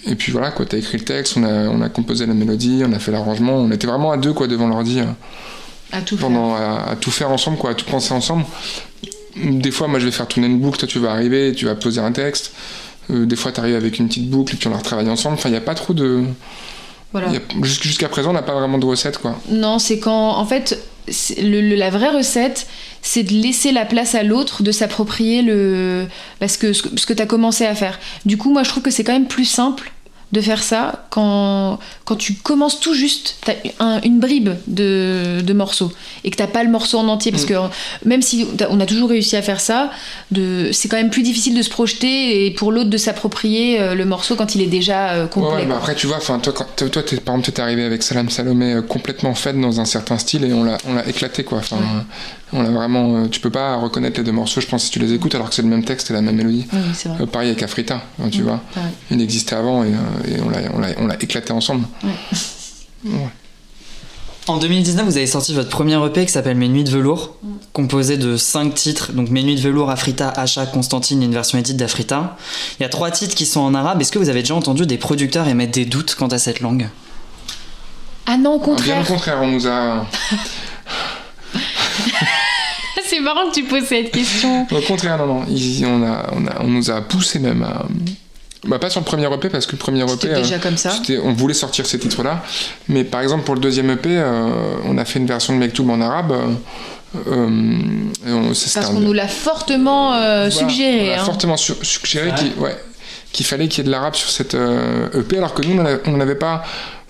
[SPEAKER 3] et puis voilà, quoi, t'as écrit le texte, on a, on a composé la mélodie, on a fait l'arrangement. On était vraiment à deux quoi, devant l'ordi. euh,
[SPEAKER 2] À tout faire.
[SPEAKER 3] pendant à, à tout faire ensemble, quoi, à tout penser ensemble. Des fois, moi, je vais faire tourner une boucle, toi, tu vas arriver, tu vas poser un texte. Euh, des fois, tu arrives avec une petite boucle et puis on la retravaille ensemble. Enfin, il n'y a pas trop de.
[SPEAKER 2] Voilà.
[SPEAKER 3] Jusqu'à présent, on n'a pas vraiment de recette, quoi.
[SPEAKER 2] Non, c'est quand, en fait, la vraie recette, c'est de laisser la place à l'autre, de s'approprier le, parce ce que, ce que tu as commencé à faire. Du coup, moi, je trouve que c'est quand même plus simple de faire ça quand, quand tu commences tout juste, tu as une bribe de, de morceaux et que t'as pas le morceau en entier. Parce
[SPEAKER 3] Mm.
[SPEAKER 2] que même si t'as- on a toujours réussi à faire ça, de- c'est quand même plus difficile de se projeter et pour l'autre de s'approprier euh, le morceau quand il est déjà euh, complet.
[SPEAKER 3] ouais,
[SPEAKER 2] quoi.
[SPEAKER 3] après, tu vois, toi, quand, toi, t'es- par exemple, t'es arrivé avec Salam Salomé euh, complètement faite dans un certain style et on l'a, on l'a éclaté, quoi. Enfin,
[SPEAKER 2] Ouais.
[SPEAKER 3] On l'a vraiment. euh, tu peux pas reconnaître les deux morceaux, je pense, si tu les écoutes, alors que c'est le même texte et la même mélodie.
[SPEAKER 2] Oui, c'est vrai.
[SPEAKER 3] Euh, pareil avec Afrita, hein, tu
[SPEAKER 2] Mm,
[SPEAKER 3] vois.
[SPEAKER 2] pareil.
[SPEAKER 3] Il existait avant et, euh, et on, l'a, on, l'a, on l'a éclaté ensemble.
[SPEAKER 1] En 2019, vous avez sorti votre premier EP qui s'appelle Mes Nuits de Velours, composé de 5 titres. Donc Mes Nuits de Velours, Afrita, Acha, Constantine, une version édite d'Afrita. Il y a trois titres qui sont en arabe. Est-ce que vous avez déjà entendu des producteurs émettre des doutes quant à cette langue?
[SPEAKER 2] Ah non, au
[SPEAKER 3] Bien
[SPEAKER 2] contraire.
[SPEAKER 3] au contraire, on nous a.
[SPEAKER 2] c'est marrant que tu poses cette question.
[SPEAKER 3] Au contraire, non, non. ils- on, a, on, a, on nous a poussé même à. Bah, pas sur le premier EP, parce que le premier EP.
[SPEAKER 2] C'était
[SPEAKER 3] euh,
[SPEAKER 2] déjà comme ça.
[SPEAKER 3] on voulait sortir ces titres-là. Mais par exemple, pour le deuxième EP, euh, on a fait une version de Mektoub en arabe. euh, euh, on-
[SPEAKER 2] Parce qu'on nous l'a fortement euh,
[SPEAKER 3] Voilà, on
[SPEAKER 2] suggéré.
[SPEAKER 3] a
[SPEAKER 2] hein.
[SPEAKER 3] fortement su- suggéré qu'il ouais, fallait qu'il y ait de l'arabe sur cette euh, EP, alors que nous, on n'en avait- on n'avait pas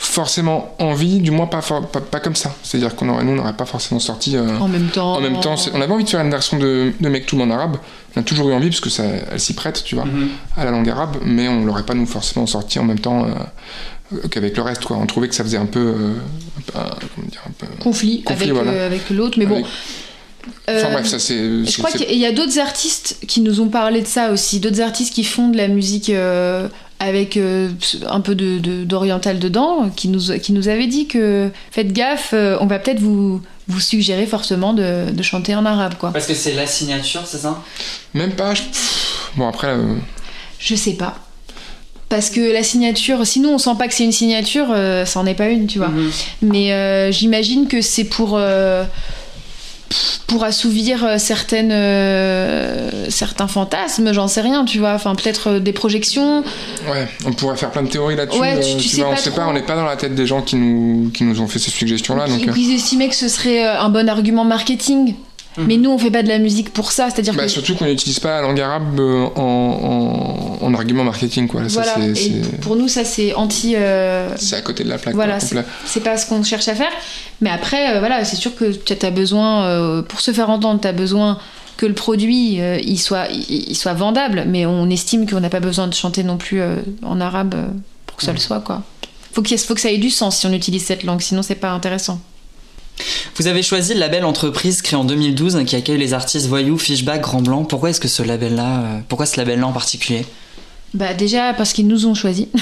[SPEAKER 3] forcément envie, du moins pas, for- pas, pas comme ça. C'est-à-dire qu'on aurait, nous, on n'aurait pas forcément sorti. euh,
[SPEAKER 2] En même temps.
[SPEAKER 3] En même temps, c'est- on avait envie de faire une version de, de Mektoub en arabe. On a toujours eu envie parce que ça, elle s'y prête, tu vois, à la langue arabe, mais on l'aurait pas nous forcément sorti en même temps euh, qu'avec le reste, quoi. On trouvait que ça faisait un peu, euh, un comment dire, un peu.
[SPEAKER 2] conflit,
[SPEAKER 3] Conflit,
[SPEAKER 2] avec,
[SPEAKER 3] voilà.
[SPEAKER 2] avec l'autre. Mais bon.
[SPEAKER 3] Avec- Enfin
[SPEAKER 2] euh,
[SPEAKER 3] bref, ça c'est.
[SPEAKER 2] Je
[SPEAKER 3] c'est-
[SPEAKER 2] crois
[SPEAKER 3] c'est-
[SPEAKER 2] qu'il y a d'autres artistes qui nous ont parlé de ça aussi, d'autres artistes qui font de la musique euh, avec euh, un peu de- de- d'oriental dedans, qui nous, qui nous avaient dit que faites gaffe, euh, on va peut-être vous, vous suggérer forcément de, de chanter en arabe, quoi.
[SPEAKER 1] Parce que c'est la signature, c'est ça?
[SPEAKER 3] Même pas. je- Bon après. euh,
[SPEAKER 2] Je sais pas. Parce que la signature, sinon on sent pas que c'est une signature, euh, ça en est pas une, tu vois.
[SPEAKER 1] Mhm.
[SPEAKER 2] Mais euh, j'imagine que c'est pour. Pour assouvir euh, certaines, euh, certains fantasmes, j'en sais rien, tu vois. Enfin, peut-être euh, des projections.
[SPEAKER 3] Ouais, on pourrait faire plein de théories là-dessus.
[SPEAKER 2] Ouais, tu- tu sais
[SPEAKER 3] vois, on
[SPEAKER 2] pas
[SPEAKER 3] sait
[SPEAKER 2] trop.
[SPEAKER 3] pas, on n'est pas dans la tête des gens qui nous, qui nous ont fait ces suggestions-là. Donc,
[SPEAKER 2] qui estimaient que ce serait un bon argument marketing. Mais nous, on fait pas de la musique pour ça. C'est-à-dire
[SPEAKER 3] bah,
[SPEAKER 2] que.
[SPEAKER 3] surtout qu'on n'utilise pas la langue arabe euh, en, en, en argument marketing, quoi.
[SPEAKER 2] Voilà. Et pour nous, ça, c'est anti. euh,
[SPEAKER 3] c'est à côté de la plaque.
[SPEAKER 2] Voilà, c'est pas ce qu'on cherche à faire. Mais après, euh, voilà, c'est sûr que tu as besoin, euh, pour se faire entendre, tu as besoin que le produit il soit, il, il soit vendable. Mais on estime qu'on n'a pas besoin de chanter non plus en arabe pour que ça le soit, quoi. Faut, ait- faut que ça ait du sens si on utilise cette langue, sinon c'est pas intéressant.
[SPEAKER 1] Vous avez choisi le label Entreprise créé en 2012 qui accueille les artistes voyous, Fishback, Grand Blanc. Pourquoi est-ce que ce label-là, euh, pourquoi ce label-là en particulier?
[SPEAKER 2] Bah déjà parce qu'ils nous ont choisis.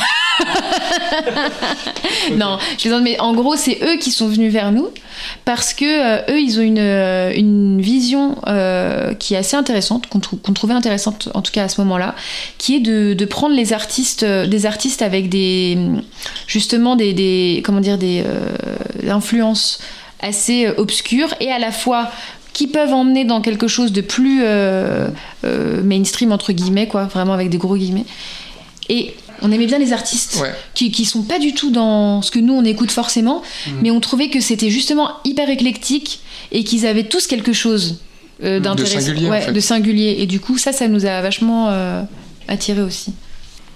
[SPEAKER 2] non, je plaisante, mais en gros c'est eux qui sont venus vers nous parce que euh, eux ils ont une, euh, une vision euh, qui est assez intéressante, qu'on trou- qu'on trouvait intéressante en tout cas à ce moment-là, qui est de, de prendre les artistes, euh, des artistes avec des justement des, des comment dire des influences assez euh, obscures et à la fois qui peuvent emmener dans quelque chose de plus euh, euh, mainstream entre guillemets quoi, vraiment avec des gros guillemets. Et on aimait bien les artistes
[SPEAKER 3] Ouais.
[SPEAKER 2] qui, qui sont pas du tout dans ce que nous on écoute forcément, mais on trouvait que c'était justement hyper éclectique et qu'ils avaient tous quelque chose euh,
[SPEAKER 3] De
[SPEAKER 2] d'intéressant,
[SPEAKER 3] en fait.
[SPEAKER 2] de singulier. Et du coup, ça, ça nous a vachement euh, attiré aussi.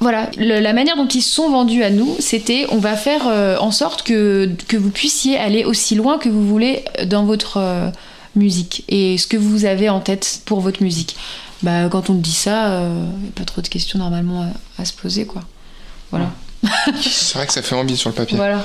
[SPEAKER 2] Voilà, le- la manière dont ils se sont vendus à nous, c'était on va faire euh, en sorte que, que vous puissiez aller aussi loin que vous voulez dans votre euh, musique et ce que vous avez en tête pour votre musique. Bah, quand on te dit ça, il n'y a pas trop de questions normalement à, à se poser, quoi. Voilà.
[SPEAKER 3] C'est vrai que ça fait envie sur le papier.
[SPEAKER 2] Voilà.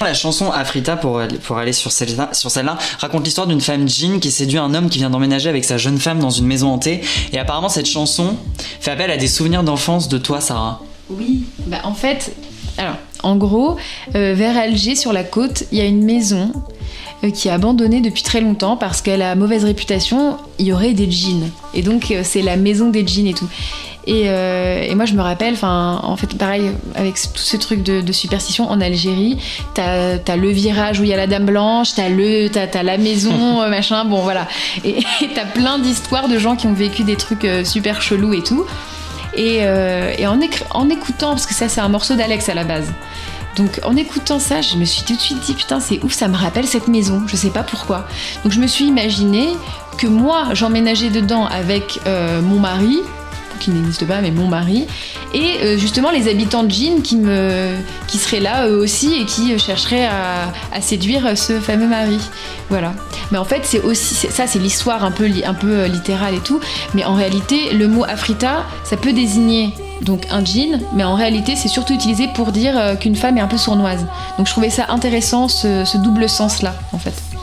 [SPEAKER 1] La chanson Afrita, pour, pour aller sur celle-là, raconte l'histoire d'une femme jean qui séduit un homme qui vient d'emménager avec sa jeune femme dans une maison hantée. Et apparemment, cette chanson fait appel à des souvenirs d'enfance de toi, Sarah.
[SPEAKER 2] Oui. Bah, en fait, alors, en gros, euh, vers Alger, sur la côte, il y a une maison euh, qui est abandonnée depuis très longtemps parce qu'elle a mauvaise réputation. Il y aurait des djinns. Et donc, euh, c'est la maison des djinns et tout. Et, euh, et moi, je me rappelle, enfin, en fait, pareil, avec tout ce truc de, de superstition en Algérie, t'as as le virage où il y a la dame blanche, t'as le, t'as la maison, euh, machin, bon voilà. Et t'as plein d'histoires de gens qui ont vécu des trucs euh, super chelous et tout. Et, euh, et en, écoutant, parce que ça c'est un morceau d'Alex à la base. Donc en écoutant ça, je me suis tout de suite dit putain c'est ouf, ça me rappelle cette maison, je sais pas pourquoi. Donc je me suis imaginé que moi j'emménageais dedans avec euh, mon mari, qui n'existe pas mais mon mari, et euh, justement les habitants de Jean qui, me, qui seraient là eux aussi et qui euh, chercheraient à, séduire ce fameux mari. Voilà. Mais en fait c'est aussi, ça c'est l'histoire un peu, un peu euh, littérale et tout, mais en réalité le mot Afrita ça peut désigner donc un jean, mais en réalité c'est surtout utilisé pour dire qu'une femme est un peu sournoise. Donc je trouvais ça intéressant ce, ce double sens là en fait.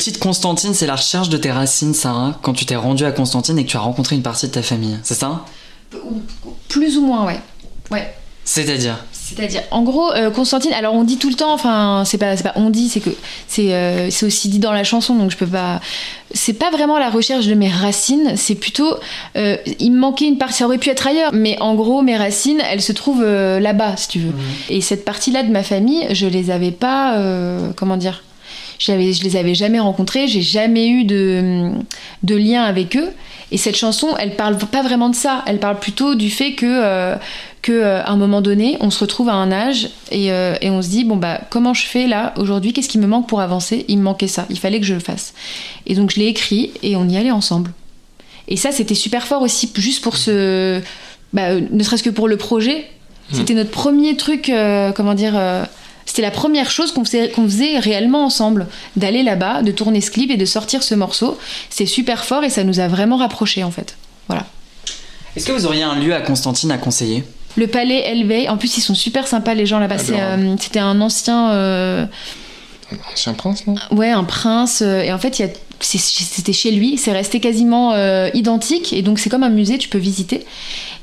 [SPEAKER 1] Titre Constantine, c'est la recherche de tes racines, Sarah, quand tu t'es rendue à Constantine et que tu as rencontré une partie de ta famille, c'est ça?
[SPEAKER 2] Plus ou moins, ouais. Ouais.
[SPEAKER 1] C'est-à-dire?
[SPEAKER 2] C'est-à-dire, en gros, euh, Constantine, alors on dit tout le temps, enfin, c'est pas, c'est pas on dit, c'est que c'est euh, c'est aussi dit dans la chanson, donc je peux pas. C'est pas vraiment la recherche de mes racines, c'est plutôt. euh, il me manquait une partie, ça aurait pu être ailleurs, mais en gros, mes racines, elles se trouvent là-bas, si tu veux. Et cette partie-là de ma famille, je les avais pas. comment dire j'avais, je les avais jamais rencontrés, j'ai jamais eu de, de lien avec eux. Et cette chanson, elle parle pas vraiment de ça. Elle parle plutôt du fait que, euh, que euh, à un moment donné, on se retrouve à un âge et, euh, et on se dit bon bah comment je fais là aujourd'hui? Qu'est-ce qui me manque pour avancer? Il me manquait ça. Il fallait que je le fasse. Et donc je l'ai écrit et on y allait ensemble. Et ça, c'était super fort aussi, juste pour ce, bah, ne serait-ce que pour le projet. C'était notre premier truc, comment dire. C'était la première chose qu'on faisait, qu'on faisait réellement ensemble, d'aller là-bas, de tourner ce clip et de sortir ce morceau. C'est super fort et ça nous a vraiment rapprochés en fait. Voilà.
[SPEAKER 1] Est-ce que vous auriez un lieu à Constantine à conseiller?
[SPEAKER 2] Le palais Elvey, en plus ils sont super sympas les gens là-bas. C'est,
[SPEAKER 3] Adorable.
[SPEAKER 2] euh, c'était un ancien, euh,
[SPEAKER 3] Ancien prince, non?
[SPEAKER 2] Ouais, un prince. euh, et en fait, il y a- c'est- c'était chez lui. C'est resté quasiment euh, identique et donc c'est comme un musée, tu peux visiter.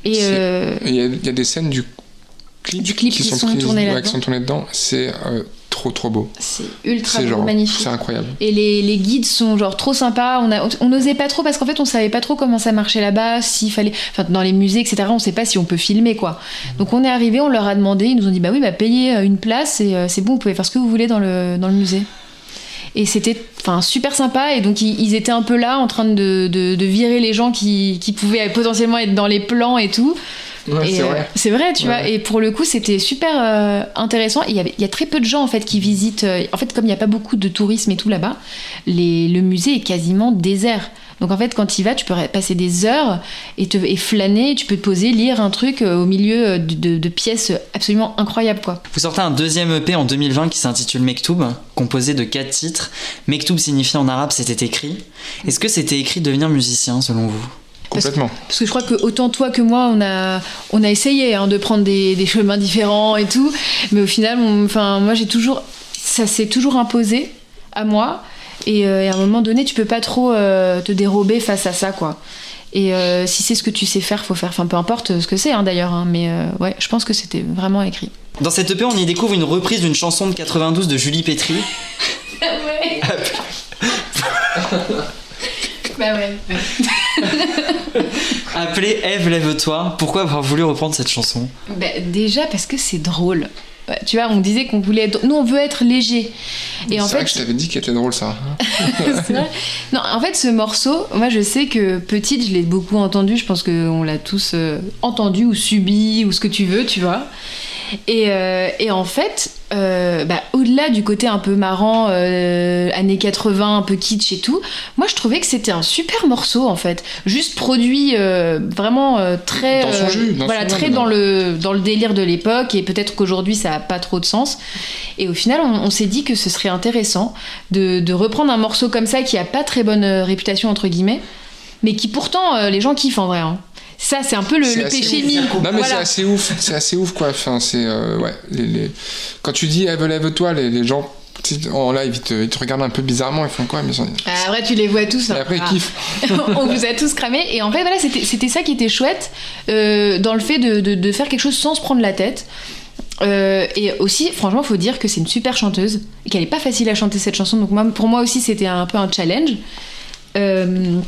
[SPEAKER 2] Et euh,
[SPEAKER 3] Il y, y a des scènes du
[SPEAKER 2] Du clip qui sont
[SPEAKER 3] prises-
[SPEAKER 2] tournées
[SPEAKER 3] ouais,
[SPEAKER 2] là-dedans.
[SPEAKER 3] qui sont tournées dedans. C'est euh, trop trop beau.
[SPEAKER 2] c'est ultra
[SPEAKER 3] C'est
[SPEAKER 2] beau,
[SPEAKER 3] genre,
[SPEAKER 2] magnifique.
[SPEAKER 3] c'est incroyable.
[SPEAKER 2] Et les, les guides sont genre trop sympas. On a, on n'osait pas trop parce qu'en fait on savait pas trop comment ça marchait là-bas, s'il fallait, enfin dans les musées etc. On sait pas si on peut filmer quoi. Donc on est arrivé, on leur a demandé, ils nous ont dit bah oui bah payez euh, une place et euh, c'est bon, vous pouvez faire ce que vous voulez dans le dans le musée. Et c'était enfin super sympa et donc ils, ils étaient un peu là en train de, de, de virer les gens qui, qui pouvaient potentiellement être dans les plans et tout.
[SPEAKER 3] Ouais,
[SPEAKER 2] Et,
[SPEAKER 3] c'est
[SPEAKER 2] euh,
[SPEAKER 3] vrai.
[SPEAKER 2] c'est vrai, tu
[SPEAKER 3] Ouais.
[SPEAKER 2] vois. Et pour le coup, c'était super euh, intéressant. Il y, avait, il y a très peu de gens en fait qui visitent. euh, en fait, comme il n'y a pas beaucoup de tourisme et tout là-bas, le musée est quasiment désert. Donc en fait, quand tu y vas, tu peux passer des heures et, te, et flâner. Tu peux te poser, lire un truc au milieu de, de- de pièces absolument incroyables, quoi.
[SPEAKER 1] Vous sortez un deuxième EP en 2020 qui s'intitule Mektoub, composé de quatre titres. Mektoub signifie en arabe c'était écrit. Est-ce que c'était écrit devenir musicien selon vous?
[SPEAKER 3] Complètement.
[SPEAKER 2] Parce que je crois que autant toi que moi, on a, on a essayé hein, de prendre des, des chemins différents et tout. Mais au final, on- enfin, moi, j'ai toujours. Ça s'est toujours imposé à moi. Et, euh, et à un moment donné, tu peux pas trop euh, te dérober face à ça, quoi. Et euh, si c'est ce que tu sais faire, faut faire. Enfin, peu importe ce que c'est, hein, d'ailleurs. hein, mais euh, ouais, je pense que c'était vraiment écrit.
[SPEAKER 1] Dans cette EP, on y découvre une reprise d'une chanson de 92 de Julie Petri.
[SPEAKER 2] ouais. bah ouais.
[SPEAKER 1] Appelée Ève, lève-toi. Pourquoi avoir voulu reprendre cette chanson
[SPEAKER 2] Bah, déjà parce que c'est drôle. Ouais, Tu vois, on disait qu'on voulait être. Nous, on veut être léger. Et en
[SPEAKER 3] C'est vrai
[SPEAKER 2] fait,
[SPEAKER 3] que je t'avais dit qu'il était drôle ça.
[SPEAKER 2] C'est vrai Non, en fait, ce morceau, moi je sais que petite, je l'ai beaucoup entendu. Je pense qu'on l'a tous euh, entendu ou subi ou ce que tu veux, tu vois. Et, euh, et en fait, euh, bah, au-delà du côté un peu marrant, euh, années 80, un peu kitsch et tout, moi je trouvais que c'était un super morceau en fait. Juste produit vraiment très.
[SPEAKER 3] Dans son jus, dans
[SPEAKER 2] voilà,
[SPEAKER 3] son
[SPEAKER 2] très dans le, dans le délire de l'époque et peut-être qu'aujourd'hui ça a pas trop de sens. Et au final, on, on s'est dit que ce serait intéressant de, de reprendre un morceau comme ça qui a pas très bonne réputation entre guillemets, mais qui pourtant euh, les gens kiffent en vrai. hein. Ça, c'est un peu le, le péché mignon.
[SPEAKER 3] Non mais c'est assez ouf, c'est assez ouf quoi. Enfin c'est euh, ouais. Les, les- Quand tu dis Eve lève-toi, les, les gens en live ils te, ils te regardent un peu bizarrement, ils font quoi mais sont-
[SPEAKER 2] Ah, Après, tu les vois tous.
[SPEAKER 3] Et
[SPEAKER 2] hein.
[SPEAKER 3] après ils
[SPEAKER 2] Ah.
[SPEAKER 3] kiffent.
[SPEAKER 2] on vous a tous cramé. Et en fait, voilà, c'était c'était ça qui était chouette euh, dans le fait de, de- de faire quelque chose sans se prendre la tête. Euh, et aussi, franchement, faut dire que c'est une super chanteuse et qu'elle est pas facile à chanter cette chanson. Donc, moi, pour moi aussi, c'était un peu un challenge. Euh,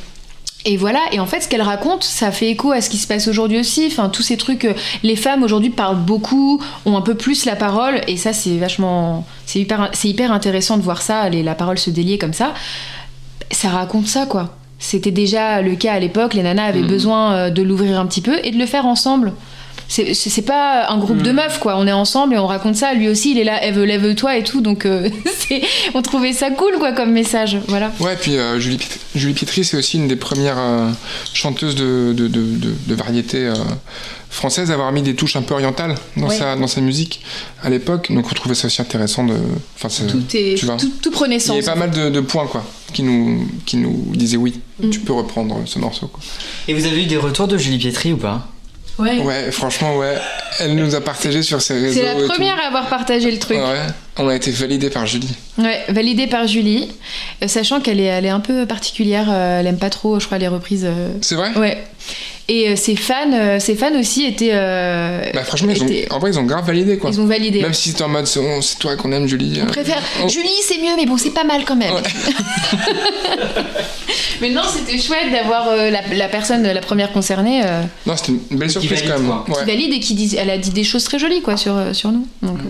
[SPEAKER 2] et voilà, et en fait, ce qu'elle raconte, ça fait écho à ce qui se passe aujourd'hui aussi. Enfin, tous ces trucs, euh, les femmes aujourd'hui parlent beaucoup, ont un peu plus la parole, et ça, c'est vachement. C'est hyper, c'est hyper intéressant de voir ça, les, la parole se délier comme ça. Ça raconte ça, quoi. C'était déjà le cas à l'époque, les nanas avaient
[SPEAKER 1] Mhm.
[SPEAKER 2] besoin euh, de l'ouvrir un petit peu et de le faire ensemble. C'est pas un groupe de meufs, quoi. On est ensemble et on raconte ça. Lui aussi, il est là, Eve, lève-toi et tout. Donc, euh, on trouvait ça cool, quoi, comme message. Voilà.
[SPEAKER 3] Ouais, puis euh, Julie, Piet- Julie Pietri, c'est aussi une des premières euh, chanteuses de, de, de, de, de variété euh, française à avoir mis des touches un peu orientales dans,
[SPEAKER 2] Ouais.
[SPEAKER 3] sa, dans sa musique à l'époque. Donc on trouvait ça aussi intéressant de. Enfin,
[SPEAKER 2] Tout, est,
[SPEAKER 3] tu vois.
[SPEAKER 2] tout, tout prenait
[SPEAKER 3] Il y
[SPEAKER 2] sens.
[SPEAKER 3] avait pas mal de, de points quoi, qui nous, qui nous disaient oui,
[SPEAKER 2] Mm.
[SPEAKER 3] tu peux reprendre ce morceau. Quoi.
[SPEAKER 1] Et vous avez eu des retours de Julie Pietri ou pas?
[SPEAKER 2] Ouais.
[SPEAKER 3] Ouais, franchement, ouais. Elle nous a partagé sur ses réseaux.
[SPEAKER 2] C'est la première à avoir partagé le truc.
[SPEAKER 3] Ouais, On a été validé par Julie.
[SPEAKER 2] Ouais, validé par Julie, euh, sachant qu'elle est, elle est un peu particulière, euh, elle aime pas trop, je crois, les reprises. euh,
[SPEAKER 3] C'est vrai?
[SPEAKER 2] Ouais. Et ses fans, ses fans aussi étaient. euh,
[SPEAKER 3] Bah franchement, ils ont,
[SPEAKER 2] étaient-
[SPEAKER 3] en vrai, ils ont grave validé quoi.
[SPEAKER 2] ils ont validé.
[SPEAKER 3] Même si c'était en mode c'est toi qu'on aime, Julie.
[SPEAKER 2] On
[SPEAKER 3] euh,
[SPEAKER 2] préfère.
[SPEAKER 3] on-
[SPEAKER 2] Julie, c'est mieux, mais bon, c'est pas mal quand même.
[SPEAKER 3] Ouais.
[SPEAKER 2] mais non, c'était chouette d'avoir euh, la, la personne, la première concernée, euh,
[SPEAKER 3] Non, c'était une belle surprise
[SPEAKER 1] valide,
[SPEAKER 3] quand même.
[SPEAKER 1] quoi.
[SPEAKER 2] qui
[SPEAKER 3] Ouais.
[SPEAKER 2] valide et qui dit, elle a dit des choses très jolies quoi sur, euh, sur nous. Donc, euh.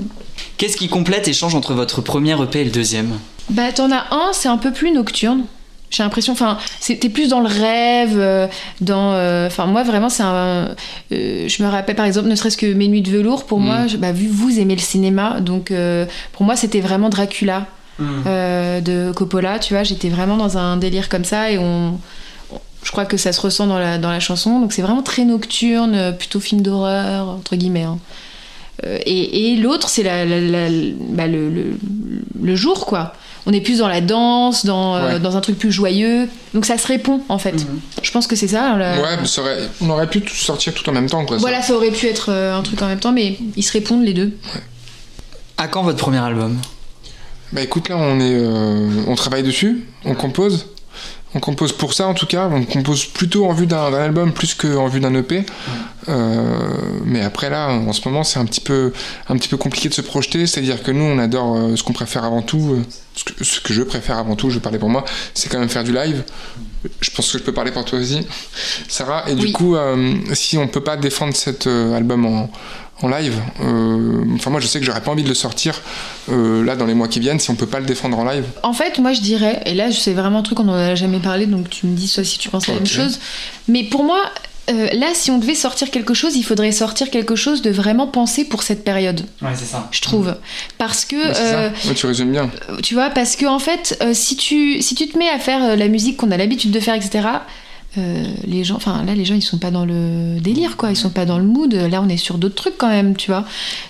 [SPEAKER 1] Qu'est-ce qui complète et change entre votre premier EP et le deuxième?
[SPEAKER 2] Bah, t'en as un, c'est un peu plus nocturne. J'ai l'impression, enfin, t'es plus dans le rêve, dans. euh, Enfin, moi, vraiment, c'est un. euh, je me rappelle, par exemple, ne serait-ce que Mes Nuits de velours, pour
[SPEAKER 1] Mm.
[SPEAKER 2] moi, je- bah, vu vous aimez le cinéma, donc euh, pour moi, c'était vraiment Dracula euh, de Coppola, tu vois, j'étais vraiment dans un délire comme ça et on. on- Je crois que ça se ressent dans la, dans la chanson, donc c'est vraiment très nocturne, plutôt film d'horreur, entre guillemets. hein. Euh, et et l'autre, c'est la, la- la- bah, le, le- le jour, quoi. On est plus dans la danse, dans, euh, dans un truc plus joyeux. Donc ça se répond, en fait. Je pense que c'est ça. la-
[SPEAKER 3] Ouais, mais ça aurait- on aurait pu tout sortir tout en même temps quoi. ça.
[SPEAKER 2] Voilà, ça aurait pu être euh, un truc en même temps, mais ils se répondent les deux.
[SPEAKER 1] À quand votre premier album?
[SPEAKER 3] Bah écoute, là on est, euh, on travaille dessus, on compose. On compose pour ça en tout cas, on compose plutôt en vue d'un album plus qu'en vue d'un EP. Euh, mais après là, en ce moment, c'est un petit peu, un petit peu compliqué de se projeter. C'est-à-dire que nous, on adore euh, ce qu'on préfère avant tout, euh, ce, que, ce que je préfère avant tout, je vais parler pour moi, c'est quand même faire du live. Je pense que je peux parler pour toi aussi, Sarah. Et du coup, si on peut pas défendre cet album en, en live, euh, enfin moi je sais que j'aurais pas envie de le sortir euh, là dans les mois qui viennent si on peut pas le défendre en live.
[SPEAKER 2] En fait, moi je dirais, et là c'est vraiment un truc qu'on n'en a jamais parlé, donc tu me dis soit si tu penses la même chose. Mais pour moi, euh, là si on devait sortir quelque chose, il faudrait sortir quelque chose de vraiment pensé pour cette période,
[SPEAKER 1] Ouais, c'est ça.
[SPEAKER 2] je trouve. Parce que,
[SPEAKER 3] Ouais, c'est
[SPEAKER 2] euh,
[SPEAKER 3] ça. Ouais, tu résumes bien.
[SPEAKER 2] tu vois, parce que en fait, euh, si, tu, si tu te mets à faire euh, la musique qu'on a l'habitude de faire, etc., euh, les gens, enfin là, les gens ils sont pas dans le délire, quoi, ils sont pas dans le mood. Là, on est sur d'autres trucs quand même, tu vois.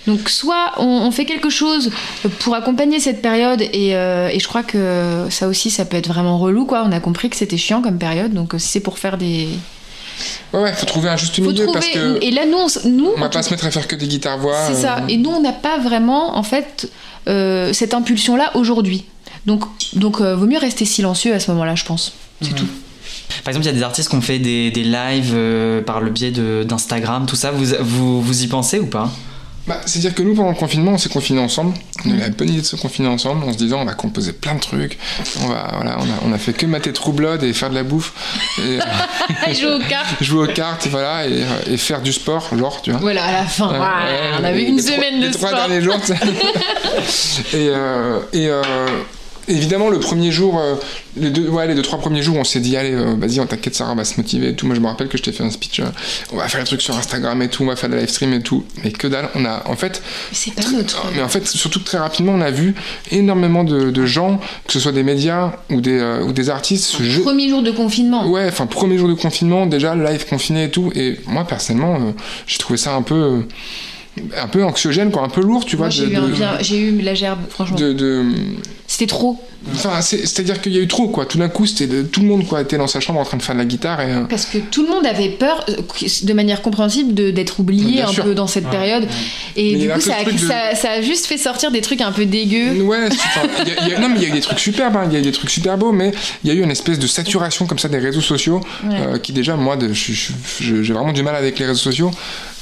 [SPEAKER 2] Donc, soit on, on fait quelque chose pour accompagner cette période, et, euh, et je crois que ça aussi, ça peut être vraiment relou, quoi. On a compris que c'était chiant comme période, donc euh, si c'est pour faire des.
[SPEAKER 3] Ouais, ouais, faut trouver un juste milieu
[SPEAKER 2] trouver.
[SPEAKER 3] parce que
[SPEAKER 2] Et là, nous, on, nous,
[SPEAKER 3] on va pas se mettre à faire que des guitares-voix.
[SPEAKER 2] C'est
[SPEAKER 3] euh,
[SPEAKER 2] ça. Et nous, on n'a pas vraiment, en fait, euh, cette impulsion-là aujourd'hui. Donc, donc euh, vaut mieux rester silencieux à ce moment-là, je pense. C'est tout.
[SPEAKER 1] Par exemple, il y a des artistes qui ont fait des, des lives euh, par le biais de- d'Instagram, tout ça. Vous, vous, vous y pensez ou pas?
[SPEAKER 3] Bah, C'est-à-dire que nous, pendant le confinement, on s'est confinés ensemble. On a eu la bonne idée de se confiner ensemble en se disant on va composer plein de trucs. On, va, voilà, on, a, on a fait que mater True Blood et faire de la bouffe. Et, euh,
[SPEAKER 2] Jouer aux cartes.
[SPEAKER 3] jouer aux cartes voilà, et, et faire du sport, genre, tu vois.
[SPEAKER 2] Voilà, à la fin.
[SPEAKER 3] Ouais,
[SPEAKER 2] ouais, on avait
[SPEAKER 3] les-
[SPEAKER 2] une
[SPEAKER 3] les trois-
[SPEAKER 2] semaine de
[SPEAKER 3] les trois
[SPEAKER 2] sport.
[SPEAKER 3] derniers jours. tu sais. et euh, et euh, évidemment, le premier jour, euh, les deux, ouais, les deux trois premiers jours, on s'est dit allez, euh, vas-y, on t'inquiète, Sarah, on va se motiver et tout. Moi, je me rappelle que je t'ai fait un speech. euh, on va faire des trucs sur Instagram et tout, on va faire des live streams et tout. Mais que dalle, on a en fait.
[SPEAKER 2] Mais c'est pas notre.
[SPEAKER 3] Mais en fait, surtout que très rapidement, on a vu énormément de, de gens, que ce soit des médias ou des, ou des artistes,
[SPEAKER 2] Premier jour de confinement.
[SPEAKER 3] Ouais, enfin, premier jour de confinement, déjà, live confiné et tout. Et moi, personnellement, j'ai trouvé ça un peu. un peu anxiogène, quoi, un peu lourd, tu vois.
[SPEAKER 2] J'ai
[SPEAKER 3] de-
[SPEAKER 2] eu, un
[SPEAKER 3] de-
[SPEAKER 2] bien- j'ai eu la gerbe, franchement.
[SPEAKER 3] de, de-
[SPEAKER 2] C'était trop.
[SPEAKER 3] Enfin, c'est- c'est-à-dire qu'il y a eu trop, quoi. Tout d'un coup, c'était de- tout le monde, quoi, était dans sa chambre en train de faire de la guitare et. euh,
[SPEAKER 2] Parce que tout le monde avait peur, euh, de manière compréhensible, d'être oublié un
[SPEAKER 3] sûr.
[SPEAKER 2] peu dans cette période. Et
[SPEAKER 3] Mais
[SPEAKER 2] du coup, ça
[SPEAKER 3] de-
[SPEAKER 2] ça- ça a juste fait sortir des trucs un peu dégueux.
[SPEAKER 3] Ouais, y a- il y a- non, mais il y a eu des trucs superbes, hein, il y a eu des trucs super beaux, mais il y a eu une espèce de saturation comme ça des réseaux sociaux,
[SPEAKER 2] Ouais.
[SPEAKER 3] euh, qui déjà, moi, j'ai vraiment du mal avec les réseaux sociaux,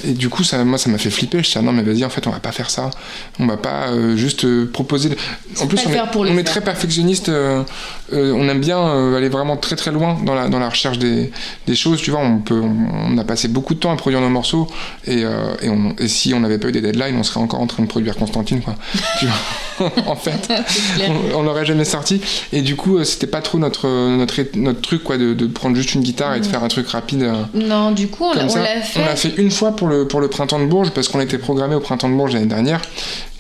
[SPEAKER 3] et du coup, ça, moi, ça m'a fait flipper. Je suis non, mais vas-y, en fait, on va pas faire ça, on va pas euh, juste euh, proposer. de- En plus, on, est, on très perfectionniste, euh, euh, on aime bien euh, aller vraiment très très loin dans la, dans la recherche des, des choses, tu vois, on, peut, on, on a passé beaucoup de temps à produire nos morceaux, et, euh, et, on- et si on n'avait pas eu des deadlines, on serait encore en train de produire Constantine, quoi. tu vois, en fait on, l'aurait jamais sorti. Et du coup c'était pas trop notre notre notre truc quoi de, de prendre juste une guitare et de faire un truc rapide
[SPEAKER 2] Non, du coup, on, l'a fait.
[SPEAKER 3] on l'a fait. une fois pour le pour le printemps de Bourges parce qu'on était programmé au printemps de Bourges l'année dernière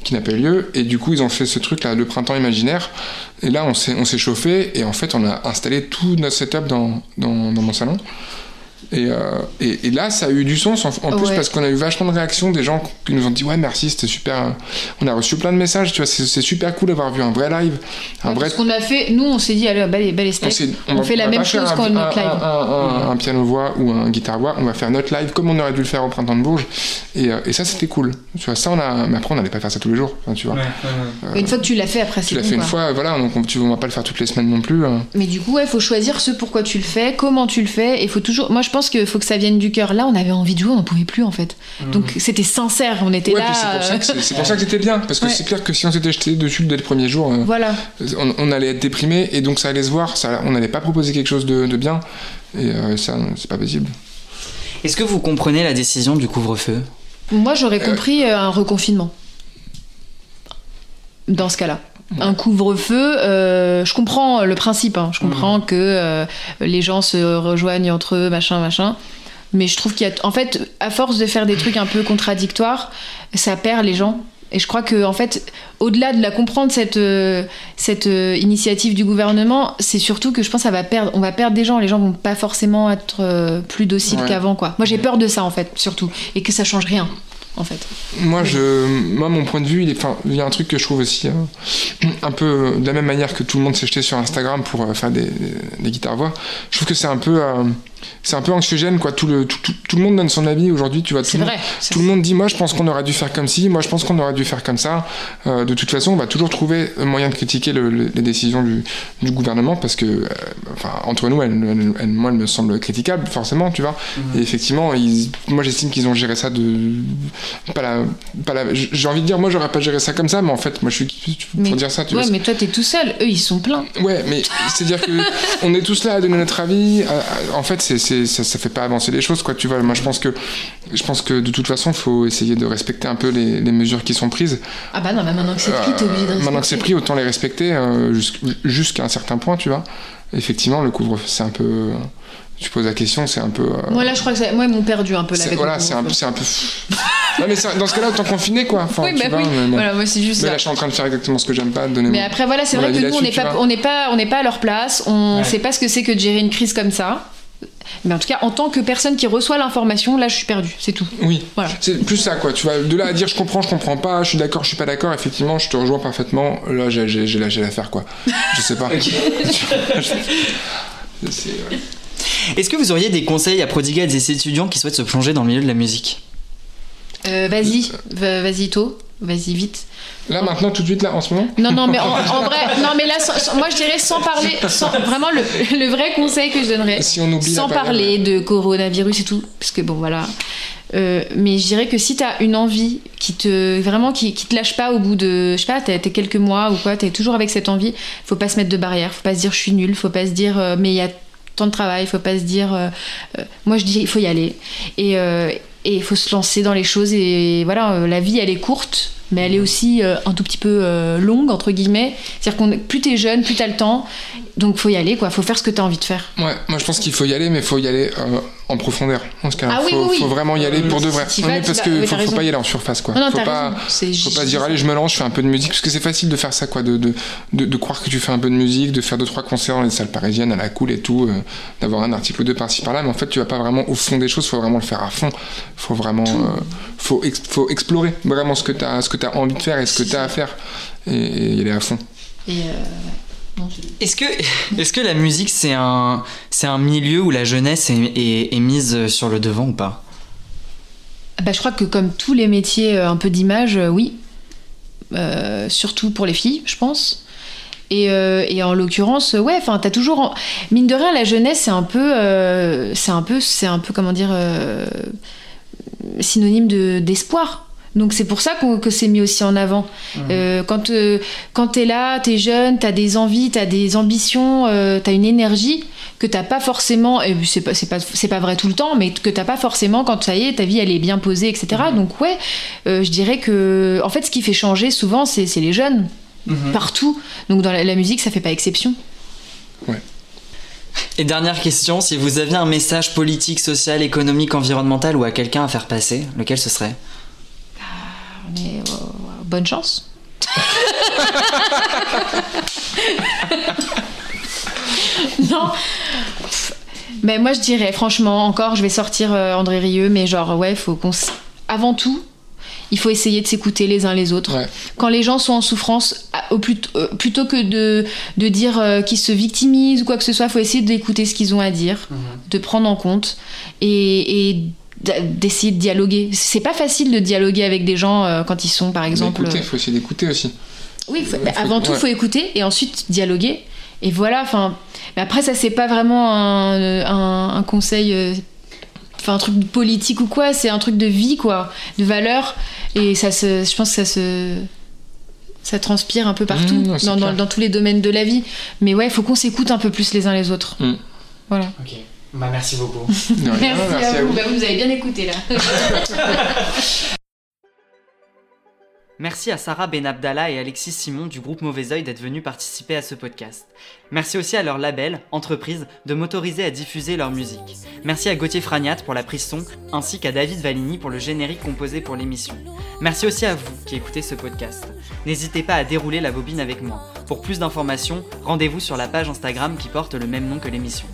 [SPEAKER 3] qui n'a pas eu lieu. Et du coup ils ont fait ce truc là le printemps imaginaire. Et là on s'est chauffé. Et en fait on a installé tout notre setup dans mon salon Et, euh, et, et là, ça a eu du sens en, en plus
[SPEAKER 2] Ouais.
[SPEAKER 3] parce qu'on a eu vachement de réactions des gens qui nous ont dit ouais merci, c'était super. euh, On a reçu plein de messages, tu vois, c'est super cool d'avoir vu un vrai live, un vrai
[SPEAKER 2] Ce qu'on a fait, nous, on s'est dit, allez, les, bah, les
[SPEAKER 3] on,
[SPEAKER 2] on,
[SPEAKER 3] va-
[SPEAKER 2] fait la même chose qu'en notre live.
[SPEAKER 3] un- un- un- un piano voix ou un guitare voix, on va faire notre live comme on aurait dû le faire au printemps de Bourges. Et, euh, et ça c'était cool. Tu vois, ça on a. Mais après on n'allait pas faire ça tous les jours, tu vois.
[SPEAKER 2] Une fois que tu l'as fait, après, c'est
[SPEAKER 3] Tu l'as fait une fois, voilà, donc on, tu, on va pas le faire toutes les semaines non plus. hein.
[SPEAKER 2] Mais du coup, ouais, faut choisir ce pourquoi tu le fais, comment tu le fais, et faut toujours. Moi, je pense qu'il faut que ça vienne du cœur. Là, on avait envie de jouer, on n'en pouvait plus en fait. Donc c'était sincère, on était
[SPEAKER 3] Ouais,
[SPEAKER 2] là.
[SPEAKER 3] c'est pour, ça
[SPEAKER 2] euh,
[SPEAKER 3] que c'était bien, parce que
[SPEAKER 2] Ouais.
[SPEAKER 3] c'est clair que si on s'était jeté dessus dès le premier jour, euh,
[SPEAKER 2] Voilà.
[SPEAKER 3] on, on allait être déprimé et donc ça allait se voir, ça, on n'allait pas proposer quelque chose de, de bien, et euh, ça c'est pas possible.
[SPEAKER 1] Est-ce que vous comprenez la décision du couvre-feu?
[SPEAKER 2] Moi, j'aurais compris euh, un reconfinement. Dans ce cas-là. Un couvre-feu, euh, je comprends le principe, hein. je comprends que euh, les gens se rejoignent entre eux, machin, machin. Mais je trouve qu'il y a. En fait, à force de faire des trucs un peu contradictoires, ça perd les gens. Et je crois que, en fait, au-delà de la comprendre, cette, euh, cette initiative du gouvernement, c'est surtout que je pense ça va perdre, on va perdre des gens. Les gens vont pas forcément être plus dociles
[SPEAKER 3] Ouais.
[SPEAKER 2] qu'avant, quoi. Moi, j'ai peur de ça, en fait, surtout. Et que ça change rien, en fait.
[SPEAKER 3] Moi, je, moi, mon point de vue, il, est, enfin, il y a un truc que je trouve aussi euh, un peu de la même manière que tout le monde s'est jeté sur Instagram pour euh, faire des, des, des guitares voix. Je trouve que c'est un peu, euh, c'est un peu anxiogène, quoi. Tout le, tout, tout- tout le monde donne son avis aujourd'hui. Tu vois, tout
[SPEAKER 2] C'est
[SPEAKER 3] le
[SPEAKER 2] vrai.
[SPEAKER 3] monde- Tout le monde dit, moi je pense qu'on aurait dû faire comme ci, moi je pense qu'on aurait dû faire comme ça. Euh, de toute façon, on va toujours trouver un moyen de critiquer le- le- les décisions du, du gouvernement parce que, euh, enfin, entre nous, elle, elle- elle- moi, elle me semble critiquable, forcément, tu vois. Et effectivement, ils- moi j'estime qu'ils ont géré ça de. Pas la, pas la- J'ai envie de dire, moi j'aurais pas géré ça comme ça, mais en fait, moi je suis pour
[SPEAKER 2] Mais-
[SPEAKER 3] dire ça, tu
[SPEAKER 2] ouais,
[SPEAKER 3] vois.
[SPEAKER 2] mais toi, t'es tout seul. Eux, ils sont pleins.
[SPEAKER 3] Ouais, mais c'est-à-dire que on est tous là à donner notre avis. à- à- En fait, c'est, c'est, ça, ça fait pas avancer les choses, quoi. Tu vois, moi, je pense que, je pense que de toute façon, faut essayer de respecter un peu les, les mesures qui sont prises.
[SPEAKER 2] Ah bah non, mais maintenant que c'est pris, t'es obligé de
[SPEAKER 3] Euh,
[SPEAKER 2] respecter.
[SPEAKER 3] Maintenant que c'est pris, autant les respecter euh, jusqu'- jusqu'à un certain point, tu vois. Effectivement, le couvre-feu, c'est un peu. Tu poses la question, c'est un peu. euh,
[SPEAKER 2] Moi, là, je crois que ça... moi, ils m'ont perdu un peu là
[SPEAKER 3] voilà, c'est un, peu-
[SPEAKER 2] couvre-feu.
[SPEAKER 3] c'est un peu. non, mais c'est- dans ce cas-là, autant confiner, quoi. Enfin,
[SPEAKER 2] Oui, bah
[SPEAKER 3] vois,
[SPEAKER 2] oui.
[SPEAKER 3] mais bon.
[SPEAKER 2] Voilà, moi, c'est juste
[SPEAKER 3] Mais
[SPEAKER 2] ça.
[SPEAKER 3] là, je suis en train de faire exactement ce que j'aime pas, donner
[SPEAKER 2] Mais
[SPEAKER 3] mon-
[SPEAKER 2] après, voilà, c'est vrai que nous, on n'est pas, on n'est pas, on n'est pas à leur place. On
[SPEAKER 1] Ouais.
[SPEAKER 2] sait pas ce que c'est que de gérer une crise comme ça. Mais en tout cas, en tant que personne qui reçoit l'information, là, je suis perdue. C'est tout.
[SPEAKER 3] Oui,
[SPEAKER 2] Voilà.
[SPEAKER 3] c'est plus ça quoi. Tu vois, de là à dire je comprends, je comprends pas, je suis d'accord, je suis pas d'accord. Effectivement, je te rejoins parfaitement. Là, j'ai- j'ai j'ai lâché l'affaire quoi. Je sais pas. C'est- ouais.
[SPEAKER 1] Est-ce que vous auriez des conseils à prodiguer à des étudiants qui souhaitent se plonger dans le milieu de la musique?
[SPEAKER 2] Euh, vas-y, va- vas-y, tôt. Vas-y, vite.
[SPEAKER 3] Là maintenant, tout de suite là, en ce moment?
[SPEAKER 2] Non, non, mais en, en vrai, non, mais là, sans- moi, je dirais sans parler, sans, vraiment le, le vrai conseil que je donnerais,
[SPEAKER 3] Si on oublie
[SPEAKER 2] sans parler de coronavirus et tout, parce que bon, voilà. Euh, mais je dirais que si t'as une envie qui te vraiment qui, qui te lâche pas au bout de je sais pas t'es quelques mois ou quoi t'es toujours avec cette envie faut pas se mettre de barrière faut pas se dire je suis nul faut pas se dire euh, mais il y a tant de travail faut pas se dire euh, moi je dis il faut y aller et et il faut se lancer dans les choses et voilà euh, la vie elle est courte mais elle est aussi euh, un tout petit peu euh, longue entre guillemets. C'est à dire qu'on plus t'es jeune plus t'as le temps. Donc faut y aller quoi. Faut faire ce que t'as envie de faire.
[SPEAKER 3] Ouais, moi je pense qu'il faut y aller, mais il faut y aller euh, en profondeur. En ce cas,
[SPEAKER 2] Ah
[SPEAKER 3] faut,
[SPEAKER 2] oui, oui.
[SPEAKER 3] faut vraiment y aller pour de vrai.
[SPEAKER 2] Si
[SPEAKER 3] Non, mais parce que faut, faut pas y aller en surface quoi.
[SPEAKER 2] non non
[SPEAKER 3] faut pas. Faut pas dire allez je me lance, je fais un peu de musique. Parce que c'est facile de faire ça quoi, de, de, de, de croire que tu fais un peu de musique, de faire deux trois concerts dans les salles parisiennes à la cool et tout, d'avoir un article ou deux par-ci par-là, mais en fait tu vas pas vraiment au fond des choses, faut vraiment le faire à fond, faut vraiment, faut, ex- faut explorer vraiment ce que t'as, ce que t'as envie de faire et ce que t'as à faire et, et y aller à fond.
[SPEAKER 2] et euh, ouais.
[SPEAKER 1] Est-ce que, est que la musique c'est un, c'est un milieu où la jeunesse est, est- est mise sur le devant ou pas?
[SPEAKER 2] Bah, je crois que comme tous les métiers euh, un peu d'image, euh, oui. Euh, surtout pour les filles, je pense. Et, euh, et en l'occurrence, ouais, enfin, t'as toujours, en- mine de rien, la jeunesse, c'est un peu, euh, c'est un peu, c'est un peu, comment dire, euh, synonyme de d'espoir. Donc c'est pour ça que c'est mis aussi en avant. Euh, quand euh, quand t'es là, t'es jeune, t'as des envies, t'as des ambitions, euh, t'as une énergie que t'as pas forcément. Et c'est pas c'est pas c'est pas vrai tout le temps, mais que t'as pas forcément quand ça y est, ta vie elle est bien posée, etc. Donc ouais, euh, je dirais que en fait ce qui fait changer souvent c'est les jeunes partout. Donc dans la, la musique ça fait pas exception.
[SPEAKER 1] Et dernière question, si vous aviez un message politique, social, économique, environnemental ou à quelqu'un à faire passer, lequel ce serait?
[SPEAKER 2] Mais euh, bonne chance. non. Mais moi je dirais, franchement, encore, je vais sortir euh, André Rieu, mais genre, ouais, faut qu'on. s- Avant tout, il faut essayer de s'écouter les uns les autres.
[SPEAKER 3] Ouais.
[SPEAKER 2] Quand les gens sont en souffrance, au euh, plutôt que de, de dire euh, qu'ils se victimisent ou quoi que ce soit, il faut essayer d'écouter ce qu'ils ont à dire,
[SPEAKER 4] Mhm.
[SPEAKER 2] de prendre en compte et. et d'essayer de dialoguer. C'est pas facile de dialoguer avec des gens euh, quand ils sont par exemple.
[SPEAKER 3] Écoutez,
[SPEAKER 2] euh,
[SPEAKER 3] il faut essayer d'écouter aussi.
[SPEAKER 2] oui, faut- bah,
[SPEAKER 3] faut-
[SPEAKER 2] avant tout,
[SPEAKER 3] ouais.
[SPEAKER 2] faut écouter et ensuite dialoguer. Et voilà, enfin. mais après, ça, c'est pas vraiment un, un- un conseil. euh, Enfin, un truc politique ou quoi, c'est un truc de vie, quoi, de valeur. Et ça se. Je pense que ça se. Ça transpire un peu partout,
[SPEAKER 3] Mmh, c'est
[SPEAKER 2] dans, dans- tous les domaines de la vie. Mais ouais, il faut qu'on s'écoute un peu plus les uns les autres.
[SPEAKER 3] Mmh.
[SPEAKER 2] Voilà.
[SPEAKER 4] Ok. Bah merci beaucoup.
[SPEAKER 2] Merci, à vous. Bah, vous avez bien écouté là.
[SPEAKER 4] Merci à Sarah Benabdallah et Alexis Simon du groupe Mauvais Oeil d'être venus participer à ce podcast. Merci aussi à leur label, entreprise, de m'autoriser à diffuser leur musique. Merci à Gauthier Fragnat pour la prise son, ainsi qu'à David Valigny pour le générique composé pour l'émission. Merci aussi à vous qui écoutez ce podcast. N'hésitez pas à dérouler la bobine avec moi. Pour plus d'informations, rendez-vous sur la page Instagram qui porte le même nom que l'émission.